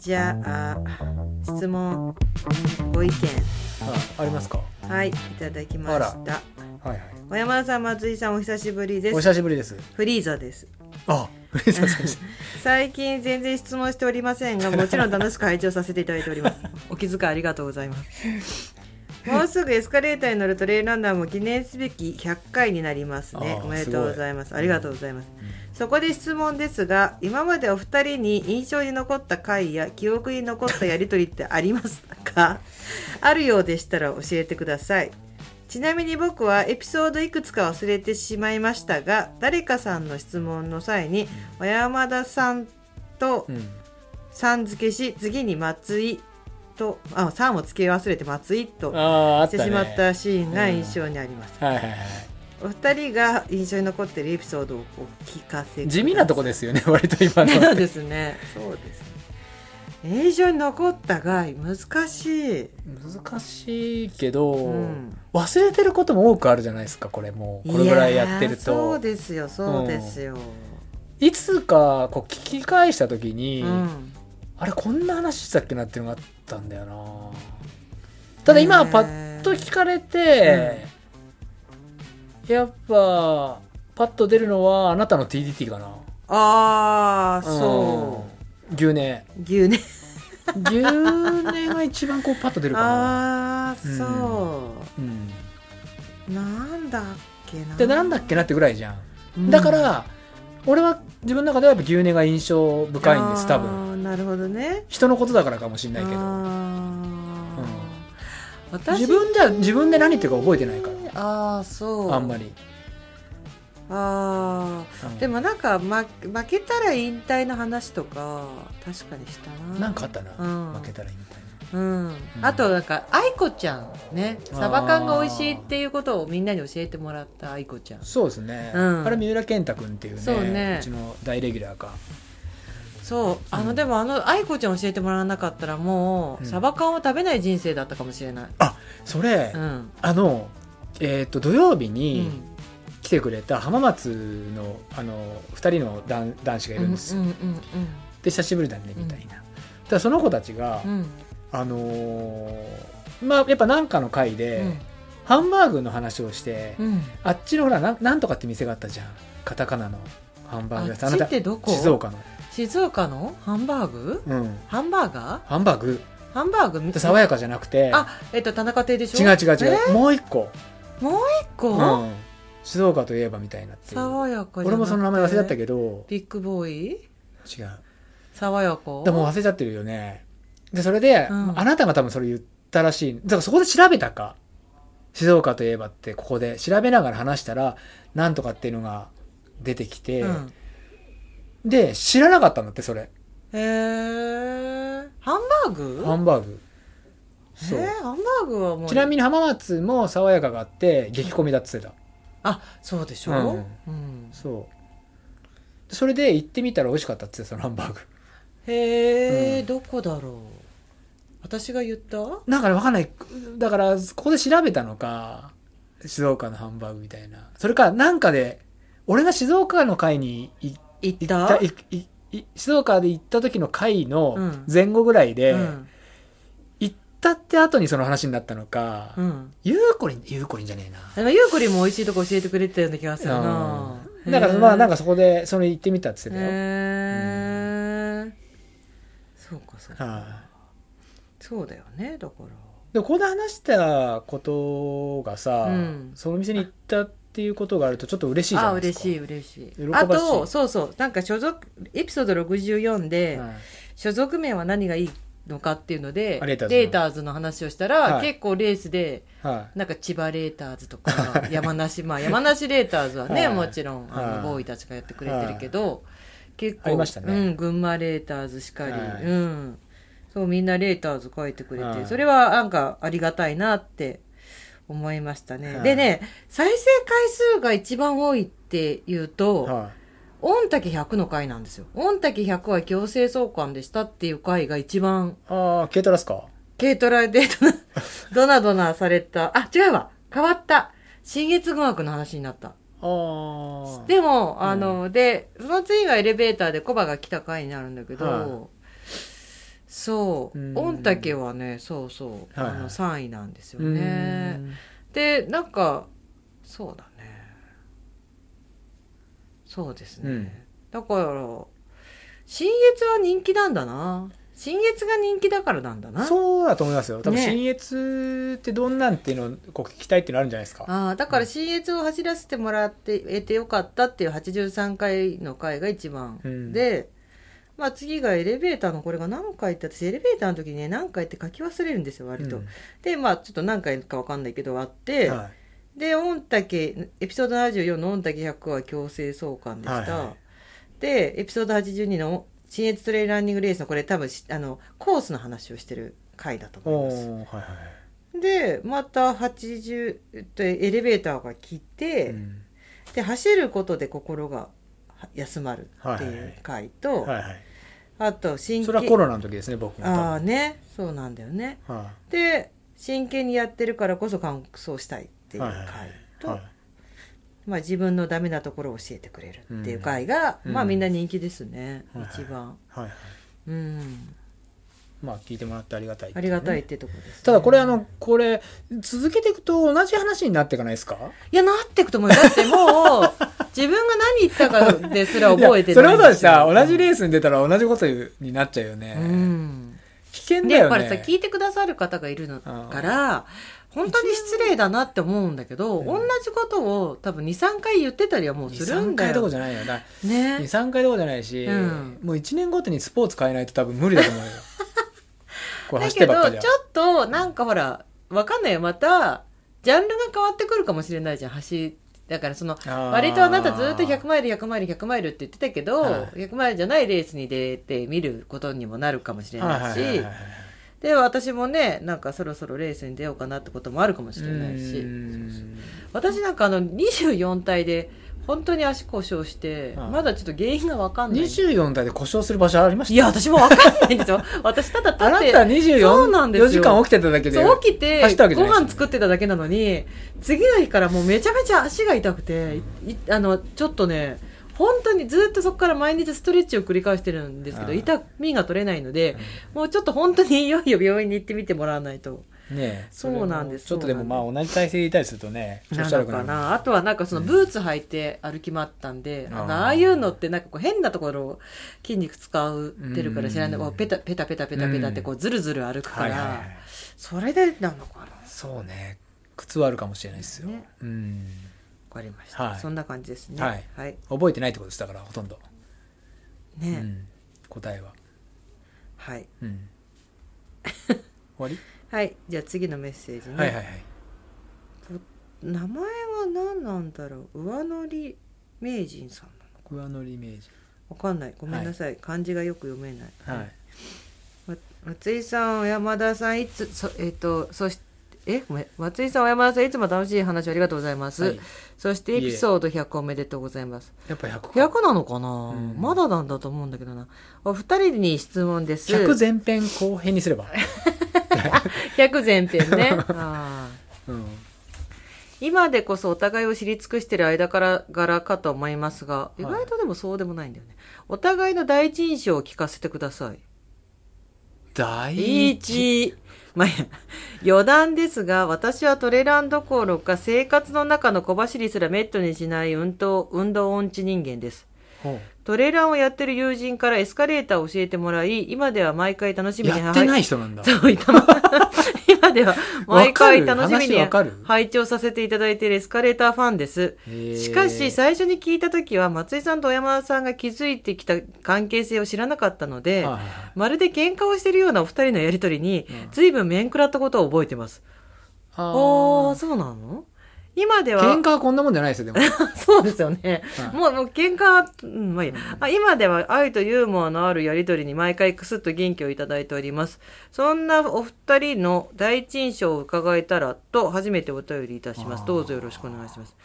じゃあ質問ご意見。あありますか？はいいただきました。はいはい。小山田さん松井さんお久しぶりでおす久しぶりです。フリーザです。あフリーザさん 最近全然質問しておりませんがもちろん楽しく拝聴させていただいております。お気遣いありがとうございますもうすぐエスカレーターに乗るトレイルランナーも記念すべき100回になりますね。おめでとうございます。ありがとうございます、そこで質問ですが今までお二人に印象に残った回や記憶に残ったやりとりってありますか？あるようでしたら教えてください。ちなみに僕はエピソードいくつか忘れてしまいましたが誰かさんの質問の際に小山田さんとうん。さん付けし次に松井とあさんを付け忘れて松井としてしまったシーンが印象にあります、はいはいはい。お二人が印象に残っているエピソードをお聞かせ地味なとこですよね割と今の。そうですね。そうですね。印象に残ったが難しい、難しいけど、うん。忘れてることも多くあるじゃないですかこれもう。これぐらいやってるやーそとうですよそうですよ、いつかこう聞き返した時に、うん。あれこんな話したっけなっていうのがあったんだよな。ただ今はパッと聞かれて、やっぱパッと出るのはあなたの TDT かな。ああそう。うん牛乳。う牛ね牛乳が一番こうパッと出るかな。ああそう。ん。う、なんだっけな。でなんだっけなってぐらいじゃん、うん。だから俺は自分の中ではやっぱ牛乳が印象深いんです多分なるほどね。人のことだからかもしれないけど。あー。私自分じゃ自分で何言ってるか覚えてないかああそう。らあんまり、ああうん。でもなんか、ま、負けたら引退の話とか確かにしたな。なんかあったな、うん。負けたらいいみたいなうん、あとなんか愛子ちゃんね。サバ缶が美味しいっていうことをみんなに教えてもらった愛子ちゃん。そうですね、うん。あれ三浦健太君っていうねそうね。ちの大レギュラーかそう。あの、うんでもあの愛子ちゃん教えてもらわなかったらもう、うん。サバ缶を食べない人生だったかもしれない。それ、うん。あのえっ、と土曜日うにん。来てくれた浜松のあの2人の男男子がいるんです。よ、うんうんで久しぶりだねみたいな、だからその子たちが、うん。うんあのーまあやっぱなんかの回で、うん。ハンバーグの話をして、うん。あっちのほらなんなんとかって店があったじゃん。カタカナのハンバーグ屋さん。あっちってどこ？静岡の静岡のハンバーグ？うん。ハンバーガー？ハンバーグ。ハンバーグ？爽やかじゃなくて。あえっと田中亭でしょ？違う違う違う、もう一個、もう一個、うん、静岡といえばみたいな爽やか俺もその名前忘れちゃったけど。ビッグボーイ？違う。爽やか？でも忘れちゃってるよね。でそれで、うん。あなたが多分それ言ったらしい。だからそこで調べたか。静岡といえばってここで調べながら話したらなんとかっていうのが出てきて、うんで知らなかったんだってそれ。へえハンバーグ？ハンバーグ。そう、えーハンバーグはもう。ちなみに浜松も爽やかがあって激混みだって言ってた。あそうでしょ、うん。うん。そう。それで行ってみたら美味しかったって言ってたそのハンバーグ。へえ、うん。どこだろう？私が言った？なんかねわかんない。だからここで調べたのか静岡のハンバーグみたいな。それかなんかで俺が静岡の会にい言っ行った？静岡で行った時の会のうん。前後ぐらいで、うん。行ったって後にその話になったのか、うん。ゆうこりんゆうこりんじゃねえな。ゆうこりんも美味しいとこ教えてくれてたような気がするな。うん。だからまあなんかかそこでそれ行ってみたって言ってたよ、へえそうかそうか、はい。そうだよねだから。でもここで話したことがさ、うん。その店に行ったっていうことがあるとちょっと嬉しいじゃあないですか。嬉しい嬉しい。あとそうそうなんか所属エピソード64で、はい。所属名は何がいいのかっていうのであレーターズの。レーターズの話をしたら、はい。結構レースではい。なんか千葉レーターズとか 山梨まあ山梨レーターズはね、はい。もちろんあはい。のボーイたちがやってくれてるけど、結構ね。うん、群馬レーターズしかり、はい。うん。そうみんなレーターズ書いてくれて、はい。それはなんかありがたいなって思いましたね、はいでね再生回数が一番多いっていうと、は御嶽100の回なんですよ。御嶽100は強制送還でしたっていう回が一番、い、ああ軽トラっすか？軽トラでドナドナされた。あ、違うわ。変わった。新月語学の話になった。ああでも、あの、で、その次がエレベーターでコバが来た回になるんだけど、はそう。うん。御嶽はねそうそう、はいはい。あの3位なんですようねん。でなんかそうだね。そうですね、うん。だから新越は人気なんだな。新越が人気だからなんだな。そうだと思いますよ。多分ね。新越ってどんなんっていうのをこう聞きたいっていうのあるんじゃないですか。ああだから新越を走らせてもらって得てよかったっていう83回の回が一番、うん。で、まあ、次がエレベーターのこれが何回って私エレベーターの時にね何回って書き忘れるんですよ割と、うん。でまあちょっと何回か分かんないけどあって、はで御嶽エピソード74の御嶽100は強制送還でした、はいはい。でエピソード82の新越トレイルランニングレースのこれ多分しあのコースの話をしてる回だと思います。ーはいはいでまた80えっとエレベーターが来て、うん。で走ることで心がは休まるっていう回と、はいはいあと真それはコロナの時ですね僕もああねそうなんだよね。はで真剣にやってるからこそ完走したいっていう回いはいはい。と、はい。まあ、自分のダメなところを教えてくれるっていう回が、うん。まあみんな人気ですね、はいはい。一番。はいはい。うん。まあ聞いてもらってありがたいってあうね。りがたいってとこですね、ただこれあのこれ続けていくと同じ話になっていかないですか？いやなっていくと思うよだってもう 自分が何言ったかですら覚えていやそれほどさ同じレースに出たら同じことになっちゃうよね、うん危険でだよね。やっぱりさ聞いてくださる方がいるのから本当に失礼だなって思うんだけど、うん。同じことを多分23回言ってたりはもうするん23だ回どこよじゃないよ。だね。23回どこじゃないし、うん。もう1年ごとにスポーツ変えないと多分無理だと思うよ。だけどちょっとなんかほらわかんないよ。またジャンルが変わってくるかもしれないじゃん。走だからその割とあなたずっと100マイル100マイル100マイルって言ってたけど、はい。100マイルじゃないレースに出て見ることにもなるかもしれないし、で私もねなんかそろそろレースに出ようかなってこともあるかもしれないしうん。私なんかあの24体で本当に足故障して、はいまだちょっと原因が分かんない。24台で故障する場所ありました？いや私も分かんないんですよ。私ただ立ってあなたそうなんです24よ時間起きてただけでそう起きて走ったわけじゃごないですよね飯作ってただけなのに次の日からもうめちゃめちゃ足が痛くてあのちょっとね本当にずっとそこから毎日ストレッチを繰り返してるんですけど痛みが取れないので、もうちょっと本当にいよいよ病院に行ってみてもらわないとねえ。そうなんですちょっとでもまあ同じ体勢でいたりするとね調なのかな。あとはなんかそのブーツ履いて歩き回ったんで、うんあのああいうのってなんかこう変なところを筋肉使ってるから知らない、うんペタペタペタペタペタってこうずるずる歩くから、はいはいはい。それでなのかな。そうね。靴はあるかもしれないですよ、ね。うん。わかりました、はい。そんな感じですね。はい。はい、覚えてないってことですだからほとんど、うね、ん、答えは、はい。うん、終わり、はいじゃあ次のメッセージね、はいはいはい。名前は何なんだろう？上乗り名人さんなの上乗りイメージわかんない。ごめんなさい、漢字がよく読めない、はい。ま松井さん、小山田さん、いつ、そえっ、と、そして、え、ごめん、松井さん、小山田さん、いつも楽しい話ありがとうございます。はいそして、エピソード100おめでとうございます。やっぱ100か100なのかな、んまだなんだと思うんだけどな。お二人に質問です。100前編後編にすれば、100前編ね。あーうん、今でこそお互いを知り尽くしている間から柄かと思いますが、意はい外とでもそうでもないんだよね。お互いの第一印象を聞かせてください。第一一。まあ、余談ですが、私はトレランどころか生活の中の小走りすらメットにしない運動、運動音痴人間です。トレランをやってる友人からエスカレーターを教えてもらい、今では毎回楽しみにやってないい人なんだ。そう、いたま、今では毎回楽しみに拝聴させていただいているエスカレーターファンです。しかし、最初に聞いた時は、松井さんと小山田さんが築いてきた関係性を知らなかったので、はいはいはい。まるで喧嘩をしているようなお二人のやりとりに、随分面食らったことを覚えてます。ああそうなの？今では、喧嘩はこんなもんじゃないですよでも そうですよね。はいもう、もう喧嘩、うん、まあいいや、あ今では愛とユーモアのあるやりとりに毎回クスッと元気をいただいております。そんなお二人の第一印象を伺えたらと初めてお便りいたします。どうぞよろしくお願いします。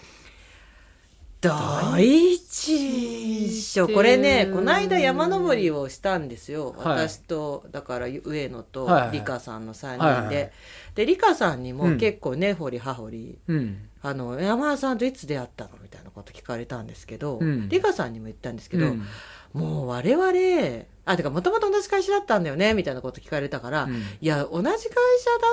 第一印象。これね、この間山登りをしたんですよ。はい。私と、だから上野とはいはい。リカさんの3人で。はいはいはい。で、リカさんにもうん。結構根掘り葉掘り、うん。あの山田さんといつ出会ったのみたいなこと聞かれたんですけど、うん。リカさんにも言ったんですけど、うん。もう我々あてかもともと同じ会社だったんだよねみたいなこと聞かれたから、うん。いや同じ会社だ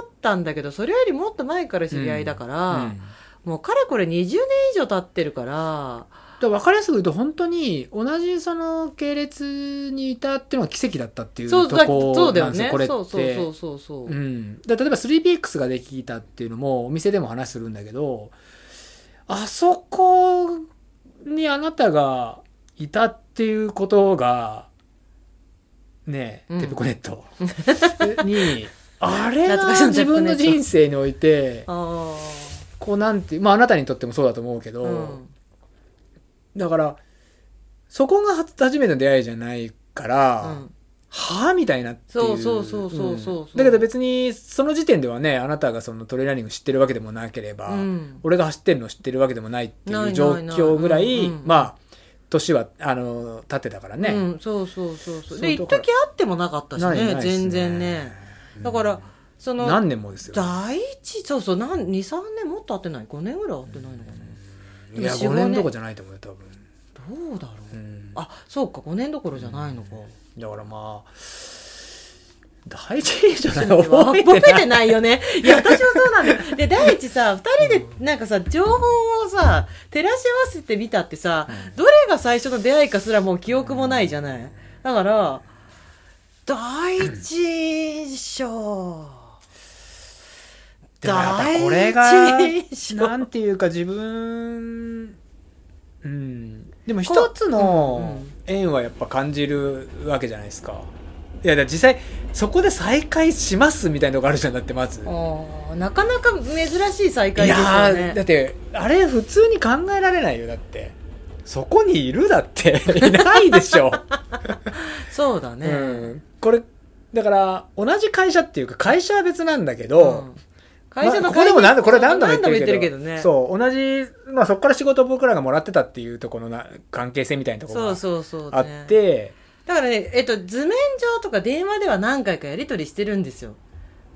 ったんだけどそれよりもっと前から知り合いだから、うんもうかれこれ20年以上経ってるから。だから分かりやすく言うと本当に同じその系列にいたっていうのが奇跡だったっていうそうだとこそうだよねなんですよこれって。そうそうそうそう。そう、うん、だ例えば 3PX ができたっていうのもお店でも話するんだけどあそこにあなたがいたっていうことがねうん。テプコネット。にあれが自分の人生においてあこうなんてまああなたにとってもそうだと思うけあ、ど、うん、だからそこが初初めての出会いじゃないから、うん。はあみたいなっていう。そうそうそうそうそうう。ん。だけど別にその時点ではねあなたがそのトレーラーニング知ってるわけでもなければ、うん。俺が走ってるの知ってるわけでもないってないいう状況ぐらいまあ年はあの経ってたからね、うん、そうそうそうそう。で一時会ってもなかったしねないないっす全然ね。だからその何年もですよ。第一そうそうなん23年もっと会ってない。5年ぐらい会ってないのかな。いやでも5 4年。どころじゃないと思うよ多分、どうだろう、うん。あそうか5年どころじゃないのか、だからまあ第一じゃない？覚覚えてない。えてないよね。いや、私もそうなんだよ。で、第一さ、二人でなんかさ、情報をさ、照らし合わせてみたってさ、どれが最初の出会いかすらもう記憶もないじゃない。だから、第一印象。でもやっぱこれがなんていうか自分うん。でも一つの縁はやっぱ感じるわけじゃないですか。いや実際そこで再会しますみたいなのがあるじゃんだってまず。なかなか珍しい再い会ですよね。だってあれ普通に考えられないよだって。そこにいるだっていないでしょ、そうだね。うん、これだから同じ会社っていうか会社は別なんだけうど、ん会社のまあここでも何度これ何度も言ってるけどね。そう同じ、まあ、そこから仕事を僕らがもらってたっていうところのな関係性みたいなところがそうそうそう、あってだからね、えっと、図面上とか電話では何回かやり取りしてるんですよ。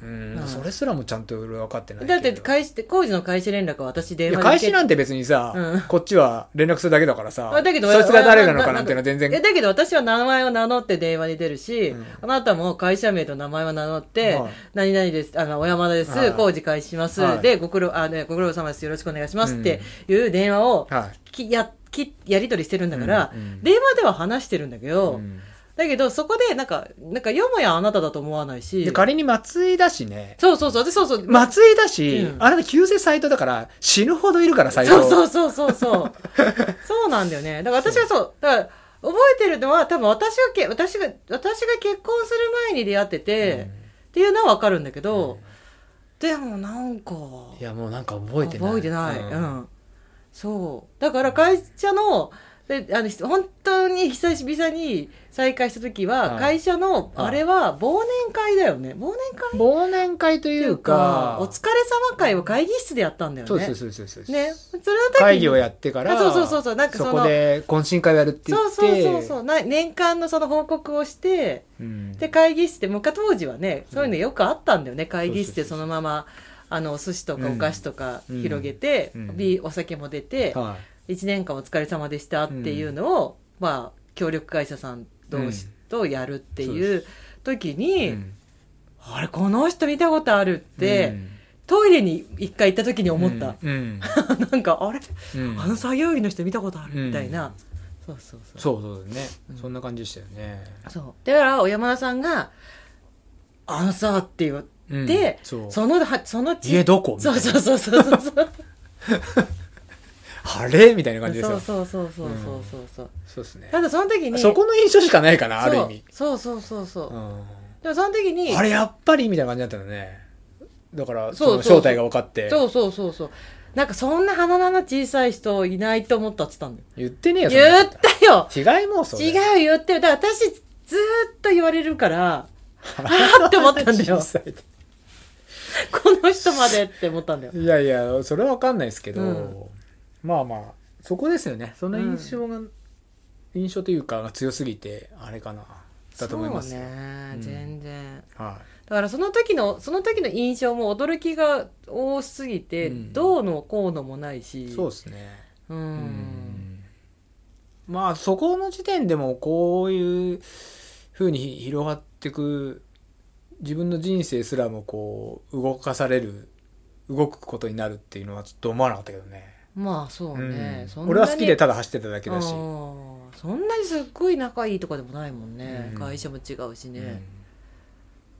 うん。うん。それすらもちゃんと俺分かってないだって、開始、工事の開始連絡は私電話。開始なんて別にさ、うん。こっちは連絡するだけだからさあだけどそいつが誰なのかなんていうのは全然。えだけど私は名前を名乗って電話に出るし、うん。あなたも会社名と名前を名乗って、はい。何々です、あの、小山田です、はい。工事開始します、はい。で、ご苦労、あ、ね、ご苦労様です、よろしくお願いしますっていう電話を、はい。きや、き、やり取りしてるんだから、うんうん。電話では話してるんだけど、うんだけどそこでなんか、なんかよもやあなただと思わないし。で、仮に松井だしね。そうそうそう、でそうそう、松井だし、うん。あれで急性サイトだから死ぬほどいるからサイトそうそうそうそうそう。そうなんだよね。だから私はそう、だから覚えてるのは多分私がけ、私が、私が結婚する前に出会ってて、っていうのはわかるんだけど、でもなんか、いやもうなんか覚えてない。覚えてない。ううんん。そう。だから会社の、であの本当に久しぶりに再会した時は、はい。会社の、はい。あれは忘年会だよね。忘年会？忘年会というかお疲れ様会を会議室でやったんだよね。そうそうそうですね。それの会議をやってからあそうそうそうそう。なんかそのこで懇親会をやるって言そうってそうそうそうな年間のその報告をしてうん。で会議室で昔当時はねそういうのよくあったんだよね、会議室でそのままあのお寿司とかうん。お菓子とかうん。広げて、うん。お酒も出て、は1年間お疲れ様でしたっていうのを、まあ協力会社さん同士とやるっていう時いに、うん。あれこの人見たことあるって、うん。トイレに一回行った時に思った、うん。なんかあれ、うん。あの作業員の人見たことあるみたいな、そうそうそう。そうそうだね。うん。そんな感じでしたよね。そう。だから、小山田さんが、あのさ、って言って、うん。そう。その、はそのち家どこ？そうそうそうそうそう。あれ？みたいな感じですよ。そうそうそうそうそうそうそう。そうですね。ただその時に、そこの印象しかないかなある意味。そう。そうそうそうそう。うん。でもその時に、あれやっぱりみたいな感じだったのね。だからそそうのそう。そう正体が分かって。そうそうそうそう。なんかそんな鼻の穴小さい人いないと思ったって言ったんだよ。言ってねえよ言ったよ。違い妄想違うだよ言って。る。だから私ずーっと言われるから、あーって思ったんだよ。この人までって思ったんだよ。いやいやそれは分かんないですけど、うんまあまあそこですよね。その印象が、印象というかが強すぎてあれかなだと思いますよ、そうね、うん。全然。はだからその時のその時の印象も驚きが多すぎて、うん。どうのこうのもないし。い、そうですね。ううん。んまあそこの時点でもこういう風に広がってく自分の人生すらもこう動かされる動くことになるっていうのはちょっと思わなかったけどね、まあそうね、うん。俺は好きでただ走ってただけだし、そんなにすっごい仲いいとかでもないもんね、うん。会社も違うしね、うん。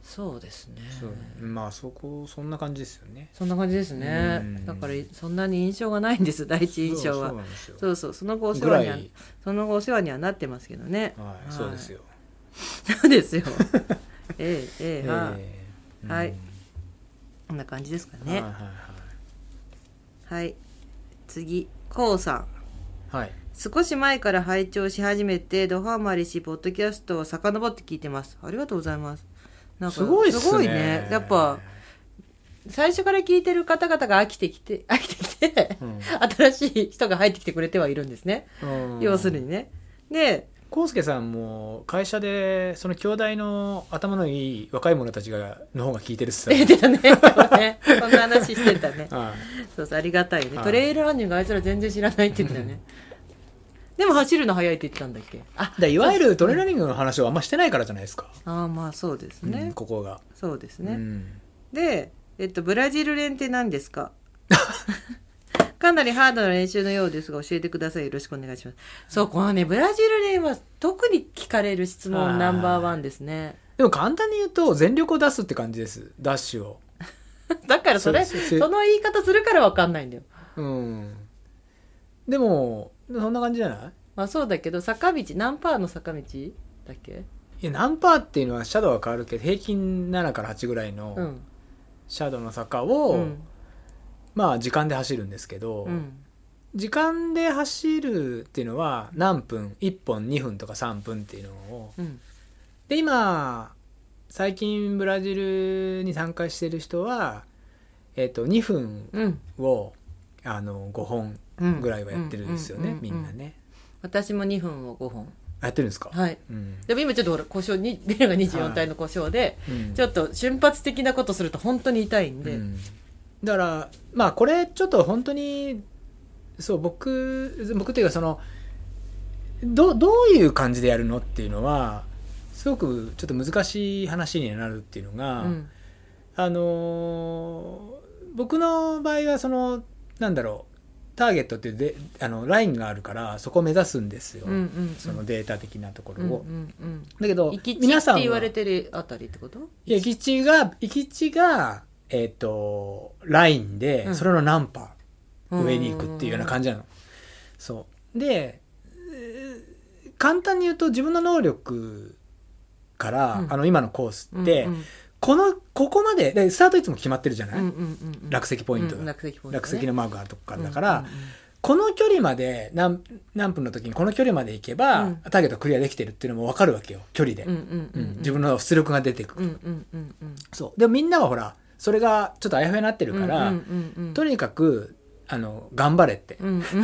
そうですね。まあそこそんな感じですよね。そんな感じですね、うん。だからそんなに印象がないんです第一印象は。そうそうその後お世話にはい。その後お世話にはなってますけどね。はい、そうですよ、そうですよ。ええええはええ。はい。うん。こんな感じですかね。はいはい。はい次。こうさん。はい。はい少し前から拝聴し始めてドハマりしポッドキャストを遡って聞いてます。ありがとうございます。なんかすごいね。すごいね。やっぱ最初から聞いてる方々が飽きてきて 飽きてきてうん。新しい人が入ってきてくれてはいるんですね、うん。要するにね。で康介さんも会社でその兄弟の頭のいい若い者たちがの方が聞いてるっすよ出てたね。ね。そんな話してたね。はそうそうありがたいね。はい。トレイルランニングあいつら全然知らないって言ってたよねでも走るの早いって言ってたんだっけ？あい、でいわゆるトレーラーニングの話をあんましてないからじゃないですか、あーまあそうですうんね、ここが、そうですね、うん。で、えっと、ブラジル練って何ですか？かなりハードな練習のようですが教えてください。よろしくお願いします。そうこのねブラジル練は特に聞かれる質問ナンバーワンですね。でも簡単に言うと全力を出すって感じです。ダッシュを。だからそれその言い方するからわかんないんだよ。うん。でもそんな感じじゃない？まあそうだけど坂道何パーの坂道だっけ？いや何パーっていうのはシャドウは変わるけど平均7から8ぐらいうのん。シャドウの坂を、うんまあ時間で走るんですけど、うん。時間で走るっていうのは何分1本2分とか3分っていうのをうん。で今最近ブラジルに参加してる人は、えっと2分うん。をあの5本うんぐらいはやってるんですよね、うん。みんなね。私も2分を5本。やってるんですか、はい。うん。でも今ちょっとほら故障にベルが24体の故障で、うん。ちょっと瞬発的なことすると本当に痛いんで、うんだからまあこれちょっと本当にそう僕僕っていうかそのどどういう感じでやるのっていうのはすごくちょっと難しい話になるっていうのが、うん。あのー僕の場合はそのなんだろうターゲットっていうであのラインがあるからそこを目指すんですよ、うんうんうん。そのデータ的なところを。うんうんうん。だけど行き地皆さんはって言われてるあたりってこと？いや、行き地が、行き地が、えっ、と、ラインで、うんそれの何パー上に行くっていうような感じなの。そう。で、えー簡単に言うと自分の能力から、うんあの、今のコースって、うんうんこの、ここまで、でスタートいつも決まってるじゃない、うんうんうんうん落石ポイントがうん落石トね落石のマークがあるとこから。だから、うんうんうんこの距離まで何、何分の時にこの距離まで行けば、うんターゲットクリアできてるっていうのも分かるわけよ。距離で。自分の出力が出てくる。うんうんうんうんそう。でもみんなはほら、それがちょっとあやふやになってるから、うんうんうんうん。とにかく、あの、頑張れって。うんうん。と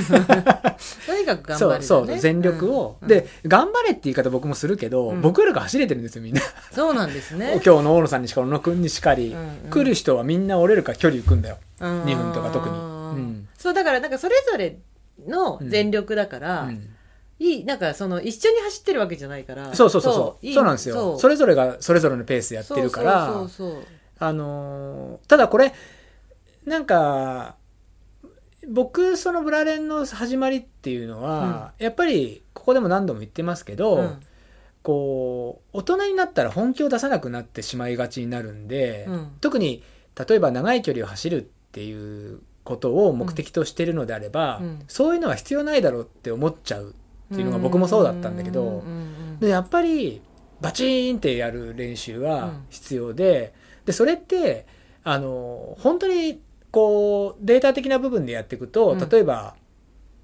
にかく頑張るそうそう、全力を。うん。で、頑張れって言い方僕もするけど、うん。僕らが走れてるんですよ、みんな。そうなんですね。今日の大野さんにしか、小野くんにしかり、うんうん。来る人はみんな折れるから距離行くんだよ。2 2分とか特に。うん。そうだからなんかそれぞれの全力だから、うん。いいなんかその一緒に走ってるわけじゃないからそうそうそうそう。いい。そうなんですよ。それぞれがそれぞれのペースやってるから、そうそうそうそうあのーただこれ、なんか、僕、そのブラレンの始まりっていうのは、やっぱり、ここでも何度も言ってますけど、うん。こう、大人になったら本気を出さなくなってしまいがちになるんで、うん。特に、例えば長い距離を走るっていうことを目的としてるのであれば、うん。そういうのは必要ないだろうって思っちゃうっていうのが僕もそうだったんだけど、うんうんうんでやっぱりバチーンってやる練習はうん必要で,、でそれってあの本当にこうデータ的な部分でやっていくと、うん。例えば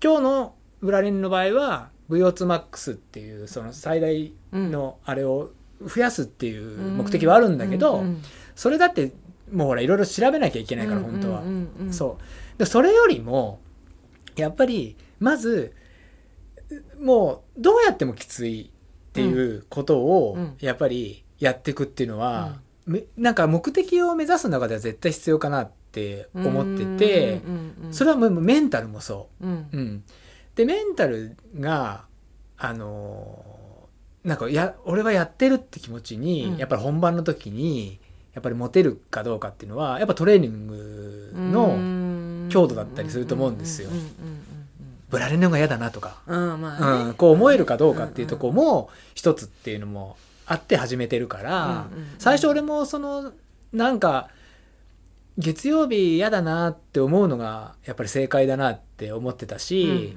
今日のブラレンの場合は VO2MAX っていうその最大のあれを増やすっていう目的はあるんだけど、うんうんそれだってもうほらいろいろ調べなきゃいけないからうん本当は。そう。でそれよりもやっぱりまずもうどうやってもきついっていうことをうん。やっぱりやっていくっていうのは、めなんか目的を目指す中では絶対必要かなって思っててそれはもうメンタルもそう。ん。う。うん、でメンタルがあのーなんかや俺はやってるって気持ちに、うん。やっぱり本番の時にやっぱりモテるかどうかっていうのはやっぱトレーニングのの強度だったりすると思うんですよ。ブラレンの方が嫌だなとか、うんうんまあね。うん、こう思えるかどうかっていうとこも一つっていうのもあって始めてるから、最初俺もそのなんか月曜日嫌だなって思うのがやっぱり正解だなって思ってたし、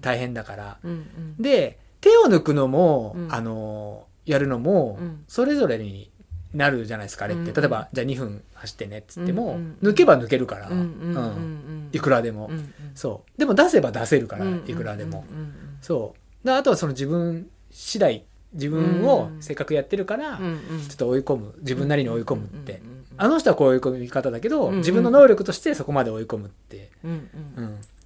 大変だから。うんうん。で手を抜くのも、うん。あのやるのも、うん。それぞれになるじゃないですかあれって、うん例えばじゃあ2分走ってねっつっても、抜けば抜けるから、うんいくらでも、そう。でも出せば出せるから、いくらでも、そう。であとはその自分次第自分をせっかくやってるから、ちょっと追い込む。自分なりに追い込むって、あの人はこういう追い込み方だけど、自分の能力としてそこまで追い込むって、うん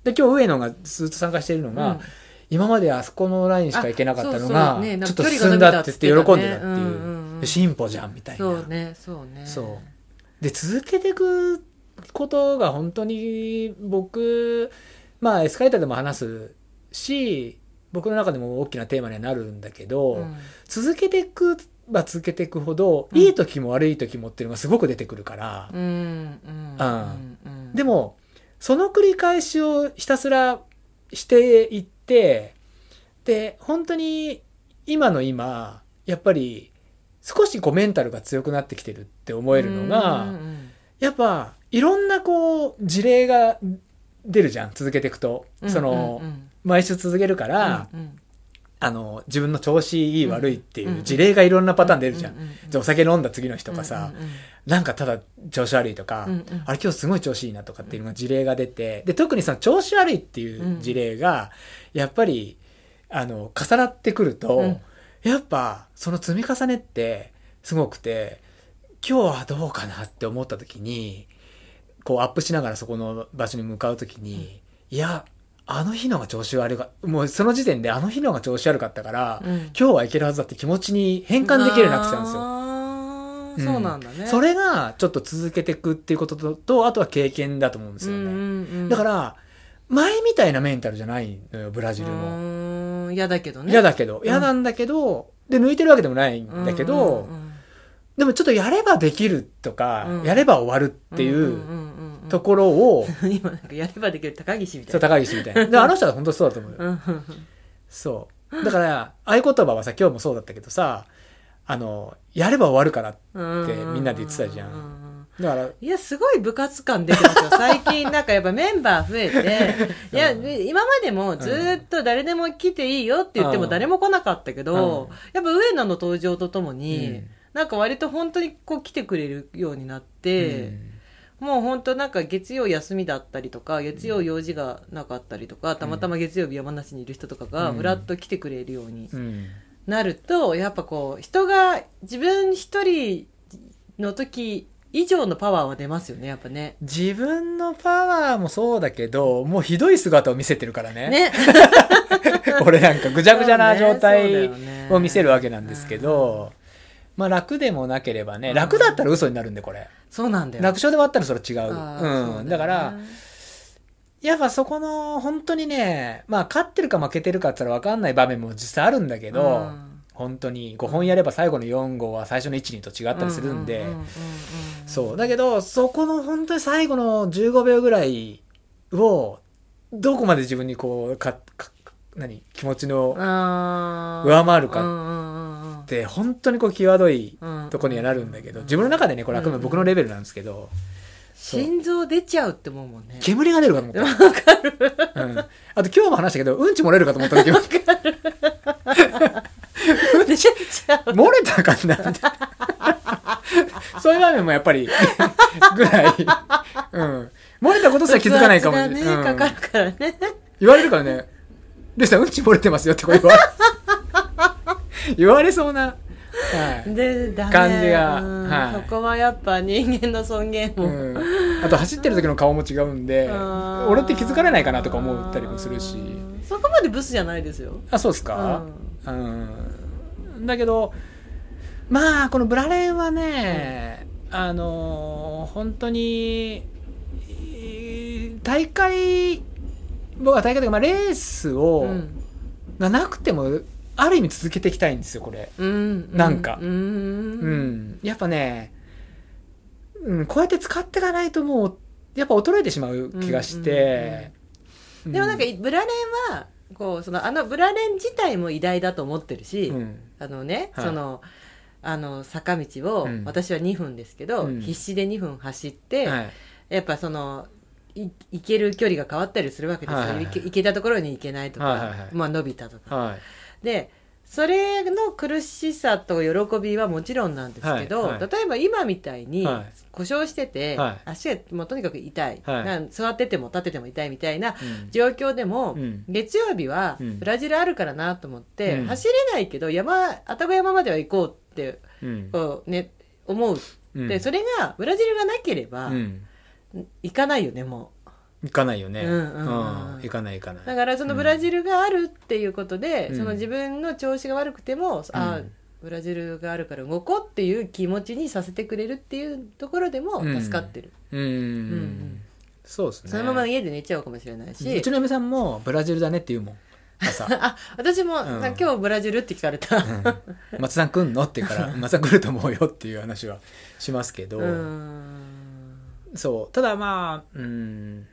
で今日上野がずっと参加しているのが、うん。今まであそこのラインしか行けなかったのあが、ちょっと進んだって言って喜んでたっていう、進歩じゃんみたいな。そうね。そうね。そう。で続けていくことが本当に僕まあエスカレーターでも話すし僕の中でも大きなテーマにはなるんだけど、うん。続けていくば続けていくほど、うん。いい時も悪い時もっていうのがすごく出てくるから、うんうんうんうんでもその繰り返しをひたすらしていってで本当に今の今やっぱり少しこうメンタルが強くなってきてるって思えるのが、うんうん。やっぱいろんなこう事例が出るじゃん続けていくと、うんそのうんうん毎週続けるから、うんうんあの自分の調子いい悪いっていう事例がいろんなパターン出るじゃん。じゃあお酒飲んだ次の日とかさ、うんうんなんかただ調子悪いとか、うんうん。あれ今日すごい調子いいなとかっていうのが事例が出て、で、特にその調子悪いっていう事例が、やっぱり、あの、重なってくると、うん。やっぱその積み重ねってすごくて、今日はどうかなって思った時に、こうアップしながらそこの場所に向かう時に、いや、あの日のが調子悪いか、もうその時点であの日のが調子悪かったから、うん。今日はいけるはずだって気持ちに変換できるようになってきたんですよ。あーそうなんだね。それがちょっと続けていくっていうことととあとは経験だと思うんですよね、だからら前みたいなメンタルじゃないのよブラジルも。も嫌だけどね。嫌だけど。ん。嫌なんだけど、で抜いてるわけでもないんだけど、うんうんでもちょっとやればできるとか、うん。やれば終わるっていんんうんうんうんところを、今なんかやればできる高岸みたそいうな高岸みたいな。であの人は本当そうだと思うよ、うん。うんそう。だから合言葉はさ今日もそうだったけどさあのやれば終わるからうん。ってみんなで言ってたじゃん。ううん。だからいや、すごい部活感出てますよ。最近なんかやっぱメンバー増えて、いや、うん今までもずーっと誰でも来ていいよって言ってうん。も誰も来なかったけど、うん。やっぱ上野の登場とともに、うん。なんか割と本当にこう来てくれるようになって、もう本当なんか月曜休みだったりとか、月曜用事がなかったりとか、たまたま月曜日山梨にいる人とかが、うんふらっと来てくれるようになると、やっぱこう、人が自分一人の時以上のパワーは出ますよね、やっぱね。自分のパワーもそうだけど、もうひどい姿を見せてるからね。ね。俺なんかぐちゃぐちゃな状態を見せるわけなんですけど、まあ楽でもなければね、楽だったら嘘になるんで、これ。そうなんだよ。楽勝で終わったらそれ違う。ううん。だから、やっぱそこの、本当にね、まあ勝ってるか負けてるかって言ったら分かんない場面も実際あるんだけど、うん本当に5本やれば最後の4号は最初の1、2と違ったりするんで、そう。だけど、そこの本当に最後の15秒ぐらいを、どこまで自分にこう、か、か何気持ちの上回るかって、本当にこう、際どいうんとこにはなるんだけど、自分の中でね、これあくまで僕のレベルなんですけど、心臓出ちゃうって思うもんね。煙が出るかと思った。うん。あと今日も話したけど、うんち漏れるかと思った時も、出ちゃう。漏れたかなみたいな。そういう場面もやっぱり、ぐらい、うん。漏れたことすら気づかないかもしれない。血圧がね、うんかかるからね。言われるからね、レイさん、うんち漏れてますよってこう言われ、言われそうな、はい。で、感じがうん。はい。そこはやっぱ人間の尊厳も。うん、あと走ってる時の顔も違うんでうん俺って気づかれないかなとか思ったりもするし。そこまでブスじゃないですよ。あそうですか？うん、だけどまあこのブラレンはね、あのー本当にえー大会僕は大会というか、まあ、レースを、うん。がなくてもある意味続けていきたいんですよこれ。うんなんか。うん。うん、やっぱね、うん、こうやって使っていかないともうやっぱ衰えてしまう気がして、うでもなんかブラレンはこうそのあのブラレン自体も偉大だと思ってるし、うん。あのね、はい。そのあの坂道を、うん。私は2分ですけど、うん。必死で2分走って、はい。やっぱそのい行ける距離が変わったりするわけですよ、はい行けたところに行けないとか、まあ伸びたとか。はいでそれの苦しさと喜びはもちろんなんですけど、はいはい。例えば今みたいにはい。故障してて、はい。足がもうとにかく痛い、はい。座ってても立ってても痛いみたいなうん。状況でも、うん。月曜日はうん。ブラジルあるからなと思って、うん。走れないけど山愛宕山までは行こうってうん。こう、ね、思う、うん。でそれがブラジルがなければ、うん。行かないよねも行かないよね、うん行かない行かない。うだからそのブラジルがあるっていうことで、うん。その自分の調子が悪くても、あうん。ブラジルがあるから動こうっていう気持ちにさせてくれるっていうところでも助かってる、うん、んそうですね。そのまま家で寝ちゃうかもしれないうしちの嫁さんもブラジルだねって言うもん。朝。あ私も、んなん。か今日ブラジルって聞かれた、うん。松さん来んの？って言うから 松さん来ると思うよっていう話はしますけど、うん。そう。ただまあうん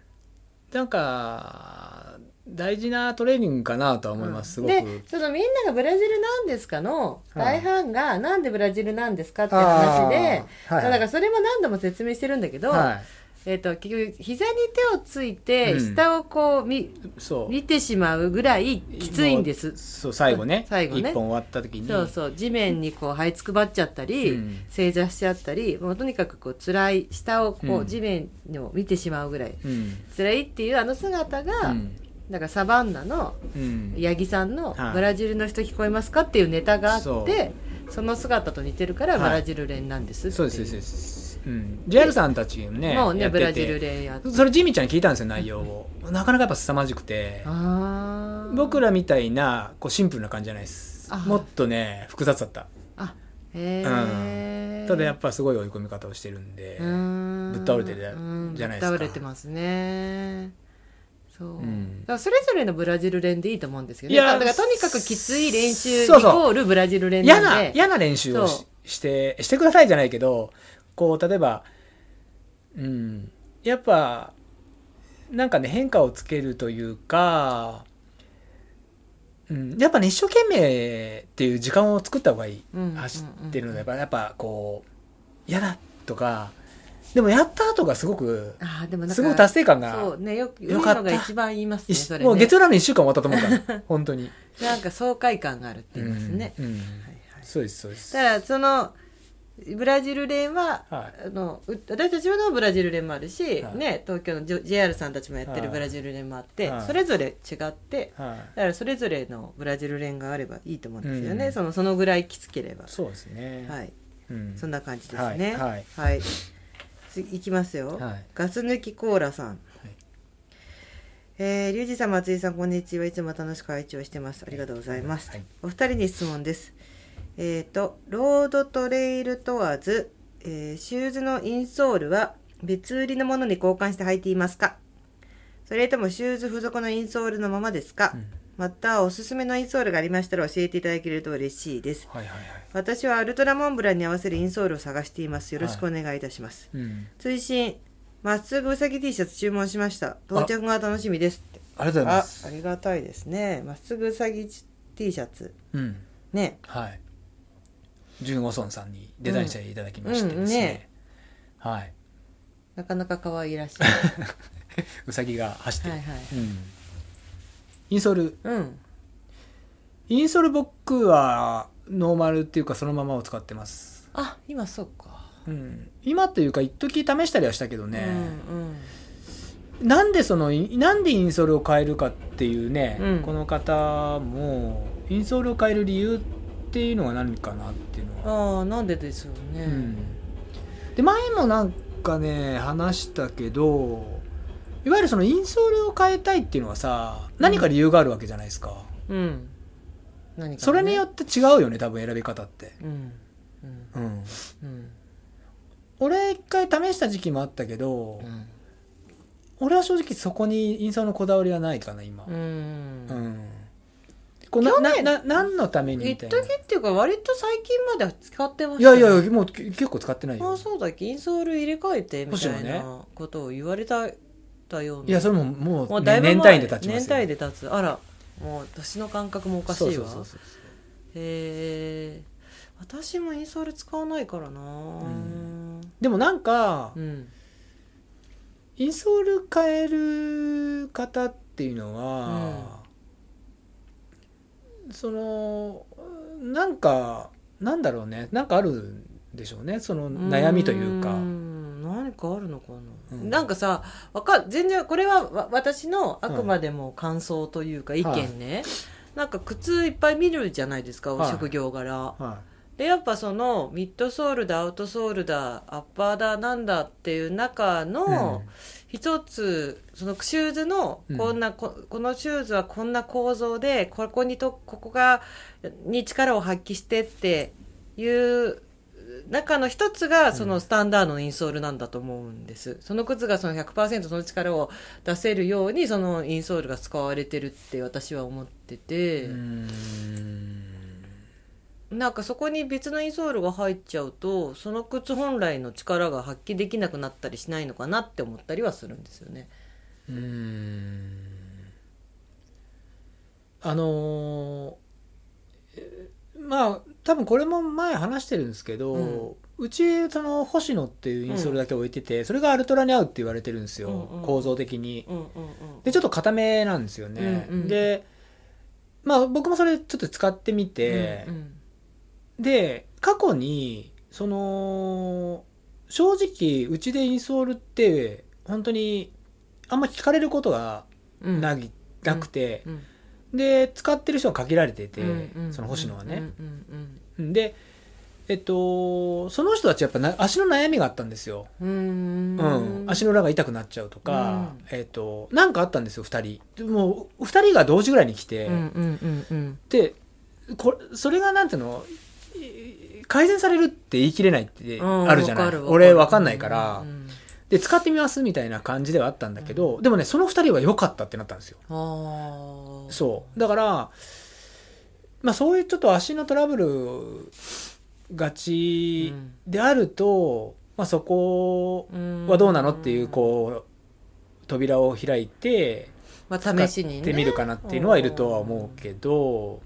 なんか大事なトレーニングかなとは思います、すごく。でそのみんながブラジルなんですかのはい。大半がなんでブラジルなんですかって話で、はいだからそれも何度も説明してるんだけど、はいえー、と結局膝に手をついてうん。下をこう見,、そう。見てしまうぐらいきついんです。そう最後ね。最後ね。一本終わった時に。そうそう地面にこう這いつくばっちゃったり、うん。正座しちゃったりもうとにかくこう辛い下をこう、うん。地面を見てしまうぐらい。うん。辛いっていうあの姿が、うん。だからサバンナのうん。八木さんのはい「ブラジルの人聞こえますか?」っていうネタがあってそその姿と似てるからはい。ブラジル連なんですそうですそうですそうん。JR さんたちねもうねブラジル連やって。それジミーちゃんに聞いたんですよ内容を。なかなかやっぱ凄まじくて。僕らみたいなこうシンプルな感じじゃないです。あ。もっとね複雑だった。あへえ、ただやっぱすごい追い込み方をしてるんでぶっ倒れてるじゃないですか。ぶっ倒れてますね。そう、うん。だからそれぞれのブラジル連でいいと思うんですけど、ね、いやだからとにかくきつい練習イコールブラジル連嫌なんで。な嫌な練習をしてしてくださいじゃないけどこう例えばうんやっぱなんかね変化をつけるというか、うん、やっぱね一生懸命っていう時間を作った方がいい、うん走ってるのでやっぱやっぱこう嫌だとかでもやった後がすごくあーでもすごく達成感がそうねよくよかった。が一番言いますね一それね。もう月曜ラーメン1週間終わったと思うから本当に。なんか爽快感があるって言いますね、うんうん。はいはいそうですそうです。だからそのブラジル連は、はい。あのう私たちのブラジル連もあるし、はい。ね、東京の J- JR さんたちもやってはいるブラジル連もあって、はい。それぞれ違ってはい。だからそれぞれのブラジル連があればいいと思うんですよね、うん。そのそのぐらいきつければ。そうですね。はい。うん。そんな感じですね。はい。はい、きますよ、はい。ガス抜きコーラさん、えー、リュウジさん松井さんこんにちは。いつも楽しく会長してます。ありがとうございます、はい。お二人に質問ですえっ、とロードトレイル問わず、えーシューズのインソールは別売りのものに交換して履いていますか？それともシューズ付属のインソールのままですか、うん。またおすすめのインソールがありましたら教えていただけると嬉しいです。はいはいはい。私はアルトラモンブランに合わせるインソールを探しています。よろしくお願いいたします、うん。追伸まっすぐうさぎ T シャツ注文しました。到着が楽しみですありがとうございあます。ありがたいですね。まっすぐうさぎ T シャツ。うん。ね。はい純五村さんにデザインしていただきましてですね,、うん。ね。はい。なかなか可愛いらしい。うさぎが走ってる、はいはい。うん、インソール。うん。インソール僕はノーマルっていうかそのままを使ってます、あ今そうか。うん、今というか一時試したりはしたけどね、うんなんでそのいなんでインソールを変えるかっていうね、うん。この方もインソールを変える理由っていうのが何かなっていうのは。うん、ああなんでですよね、うん。で前もなんかね話したけどいわゆるそのインソールを変えたいっていうのはさ何か理由があるわけじゃないですか、うん。何か、ね、それによって違うよね多分選び方って、うん。うん。うん、うん。俺一回試した時期もあったけど、うん。俺は正直そこにインソールのこだわりはないかな今。うん。うんこうな去年。なな何のためにみたいな。一時っていうか割と最近まで使ってましたいやいやもうけ結構使ってないああよそうだっけインソール入れ替えてみたいね。なことを言われたたような。いやそれももうもうだいぶ前年単位で経ちますよ。年単位で経つ。あらもう年の感覚もおかしいわ。そうそうそうそうへえ私もインソール使わないからな。うん。でもなんかうん。インソール変える方っていうのは、そのなんかなんだろうね。なんかあるんでしょうね。その悩みというか。ん。何かあるのかな、うん。なんかさわか全然これはわ私のあくまでも感想というか意見ね、なんか靴いっぱい見るじゃないですか、はい。職業柄。はでやっぱそのミッドソールだアウトソールだアッパーだなんだっていう中いの一つそのシューズのうんこんな、ここのシューズはこんな構造でここにとここがに力を発揮してっていう中の一つがそのスタンダードのインソールなんだと思うんです。その靴がその100%その力を出せるようにそのインソールが使われてるって私は思ってて。うんなんかそこに別のインソールが入っちゃうとその靴本来の力が発揮できなくなったりしないのかなって思ったりはするんですよね。うん。あのーえまあ多分これも前話してるんですけど、うちその星野っていうインソールだけ置いてて、それがアルトラに合うって言われてるんですよ、うんうん構造的に。うんうんうん。でちょっと固めなんですよね、うんうん。でまあ僕もそれちょっと使ってみて、うんで過去にその正直うちでインソールって本当にあんま聞かれることがうん。な,、なくてう、ん。で使ってる人が限られてて、その星野はね、でえっとその人たちやっぱな足の悩みがあったんですよ、うん。うん。足の裏が痛くなっちゃうとか、うん。えっとなんかあったんですよ2人。でもう2人が同時ぐらいに来て、うんうんうんうん。でこれそれがなんていうの？い改善されるって言い切れないってうんあるじゃない、わかるわかる。俺わかんないから、うんで使ってみますみたいな感じではあったんだけど、でもねその2人は良かったってなったんですよ。そう。だからまあそういうちょっと足のトラブルがちであると、まあそこうん。はどうなのっていうこう扉を開いてま試しにね。ってみるかなっていうのはいるとは思うけど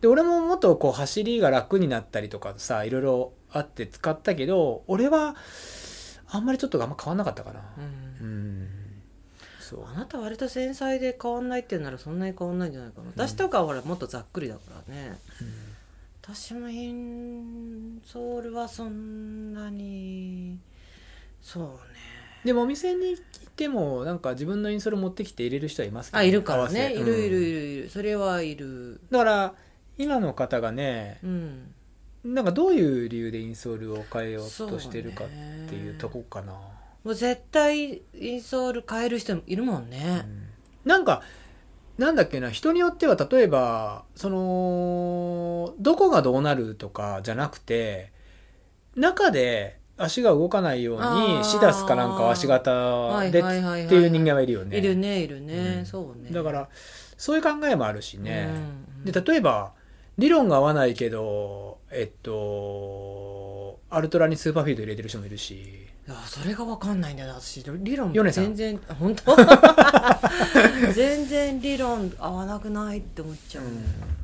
で俺ももっとこう走りが楽になったりとかさいろいろあって使ったけど俺はあんまりちょっとあんま変わんなかったかな。うん。うん。そう。あなた割と繊細で変わんないっていうならそんなに変わんないんじゃないかな、私とかはほらもっとざっくりだからね。私もインソールはそんなにそうね。でもお店に行ってもなんか自分のインソール持ってきて入れる人はいますけどあいるからね。いるいるうんいるいる。それはいる。だから今の方がねうん。なんかどういう理由でインソールを変えようとしてるかっていうとこかな、もう絶対インソール変える人いるもんね、なんかなんだっけな人によっては例えばそのどこがどうなるとかじゃなくて中で足が動かないようにシダスかなんかを足型でっていう人間はいるよね。いるねいるね、うんそうねだからそういう考えもあるしね、うんで例えば理論が合わないけどえっとアルトラにスーパーフィード入れてる人もいるし。いやそれが分かんないんだよな私。理論全然あ本当？全然理論合わなくないって思っちゃう、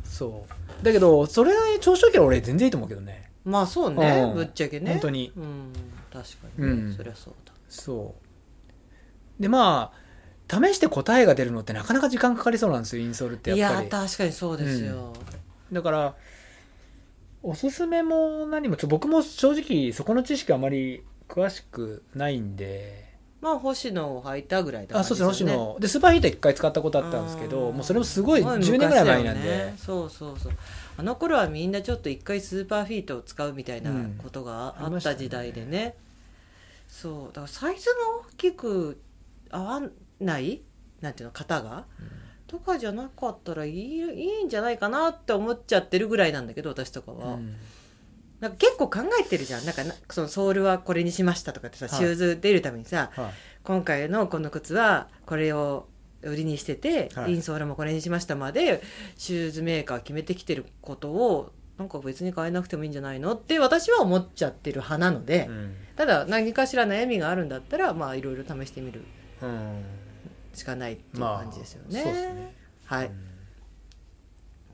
そう。だけどそれが調子よければ俺全然いいと思うけどね。まあそうね、うん。ぶっちゃけね。本当に。うん確かに。ね、うん。そりゃそうだ。そう。でまあ試して答えが出るのってなかなか時間かかりそうなんですよインソールっていやっぱり。や確かにそうですよ、だからおすすめも何もちょ僕も正直そこの知識あまり詳しくないんで。まあ星野を履いたぐらいだあそうですね星野。でスーパーヒーター一回使ったことあったんですけどうん。もうそれもすごいまあ10年ぐらい前なんで。ね。そうそうそう。あの頃はみんなちょっと一回スーパーフィートを使うみたいなことがうんあった時代でね,、そう。だからサイズが大きく合わない？なんていうの？型が、とかじゃなかったらいいいいんじゃないかなって思っちゃってるぐらいなんだけど私とかは、うん。なんか結構考えてるじゃん。なんかなそのソールはこれにしましたとかってさ、はい。シューズ出るためにさはい。今回のこの靴はこれを売りにしてて、はい。インソールもこれにしましたまでシューズメーカー決めてきてることをなんか別に変えなくてもいいんじゃないのって私は思っちゃってる派なので、うん。ただ何かしら悩みがあるんだったらまあいろいろ試してみる。うんしかないっていうまあ感じですよね。そうですね。はい、うん。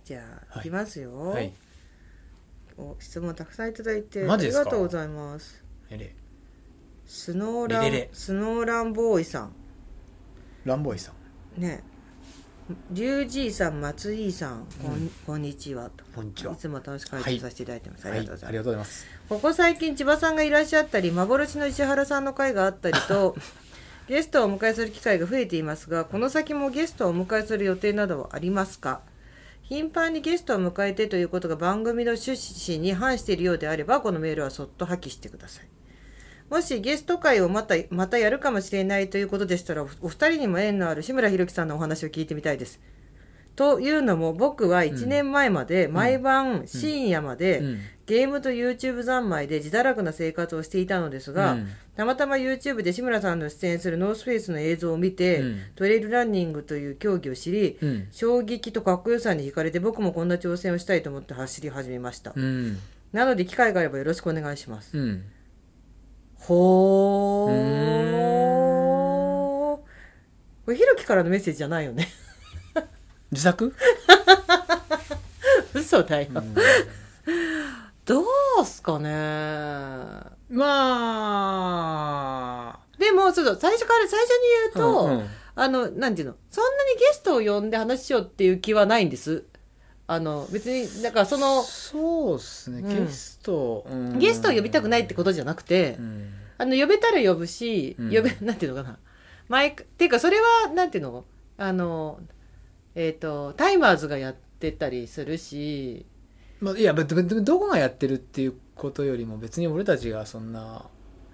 じゃあ、はいい、きますよ、はい。お質問たくさんいただいてありがとうございます。スノーランレレレスノーランボーイさん。ランボーイさん。ね。リュウジーさん松井さんこん,、うん。こんにちはと。こんにちは。いつも楽しく拝見させていただいてます、ありがとうございます、はい、ありがとうございます。ここ最近千葉さんがいらっしゃったり幻の石原さんの会があったりと ゲストをお迎えする機会が増えていますがこの先もゲストをお迎えする予定などはありますか？頻繁にゲストを迎えてということが番組の趣旨に反しているようであればこのメールはそっと破棄してください。もしゲスト会をまたまたやるかもしれないということでしたらおお二人にも縁のある志村弘樹さんのお話を聞いてみたいです。というのも僕は1年前まで毎晩深夜まで、うんゲームと YouTube 三昧で自堕落な生活をしていたのですが、うん。たまたま YouTube で志村さんの出演するノースフェイスの映像を見て、うん。トレイルランニングという競技を知り、うん。衝撃とかっこよさに惹かれて僕もこんな挑戦をしたいと思って走り始めました、うん。なので機会があればよろしくお願いします、うん。ほうーこれひろきからのメッセージじゃないよね。自作、嘘だよ、うんどうすかね。まあ。でもちょっと最初から最初に言うと、うんうん。あの、なんていうの、そんなにゲストを呼んで話しようっていう気はないんです。あの、別に、だからその、そうっすね、うん。ゲスト、うん。ゲストを呼びたくないってことじゃなくて、うん。あの、呼べたら呼ぶし、うん。呼べ、なんていうのかな。マイク、っていうかそれは、なんていうの？あの、えっ、と、タイマーズがやってたりするし、まあ、いやどこがやってるっていうことよりも別に俺たちがそんな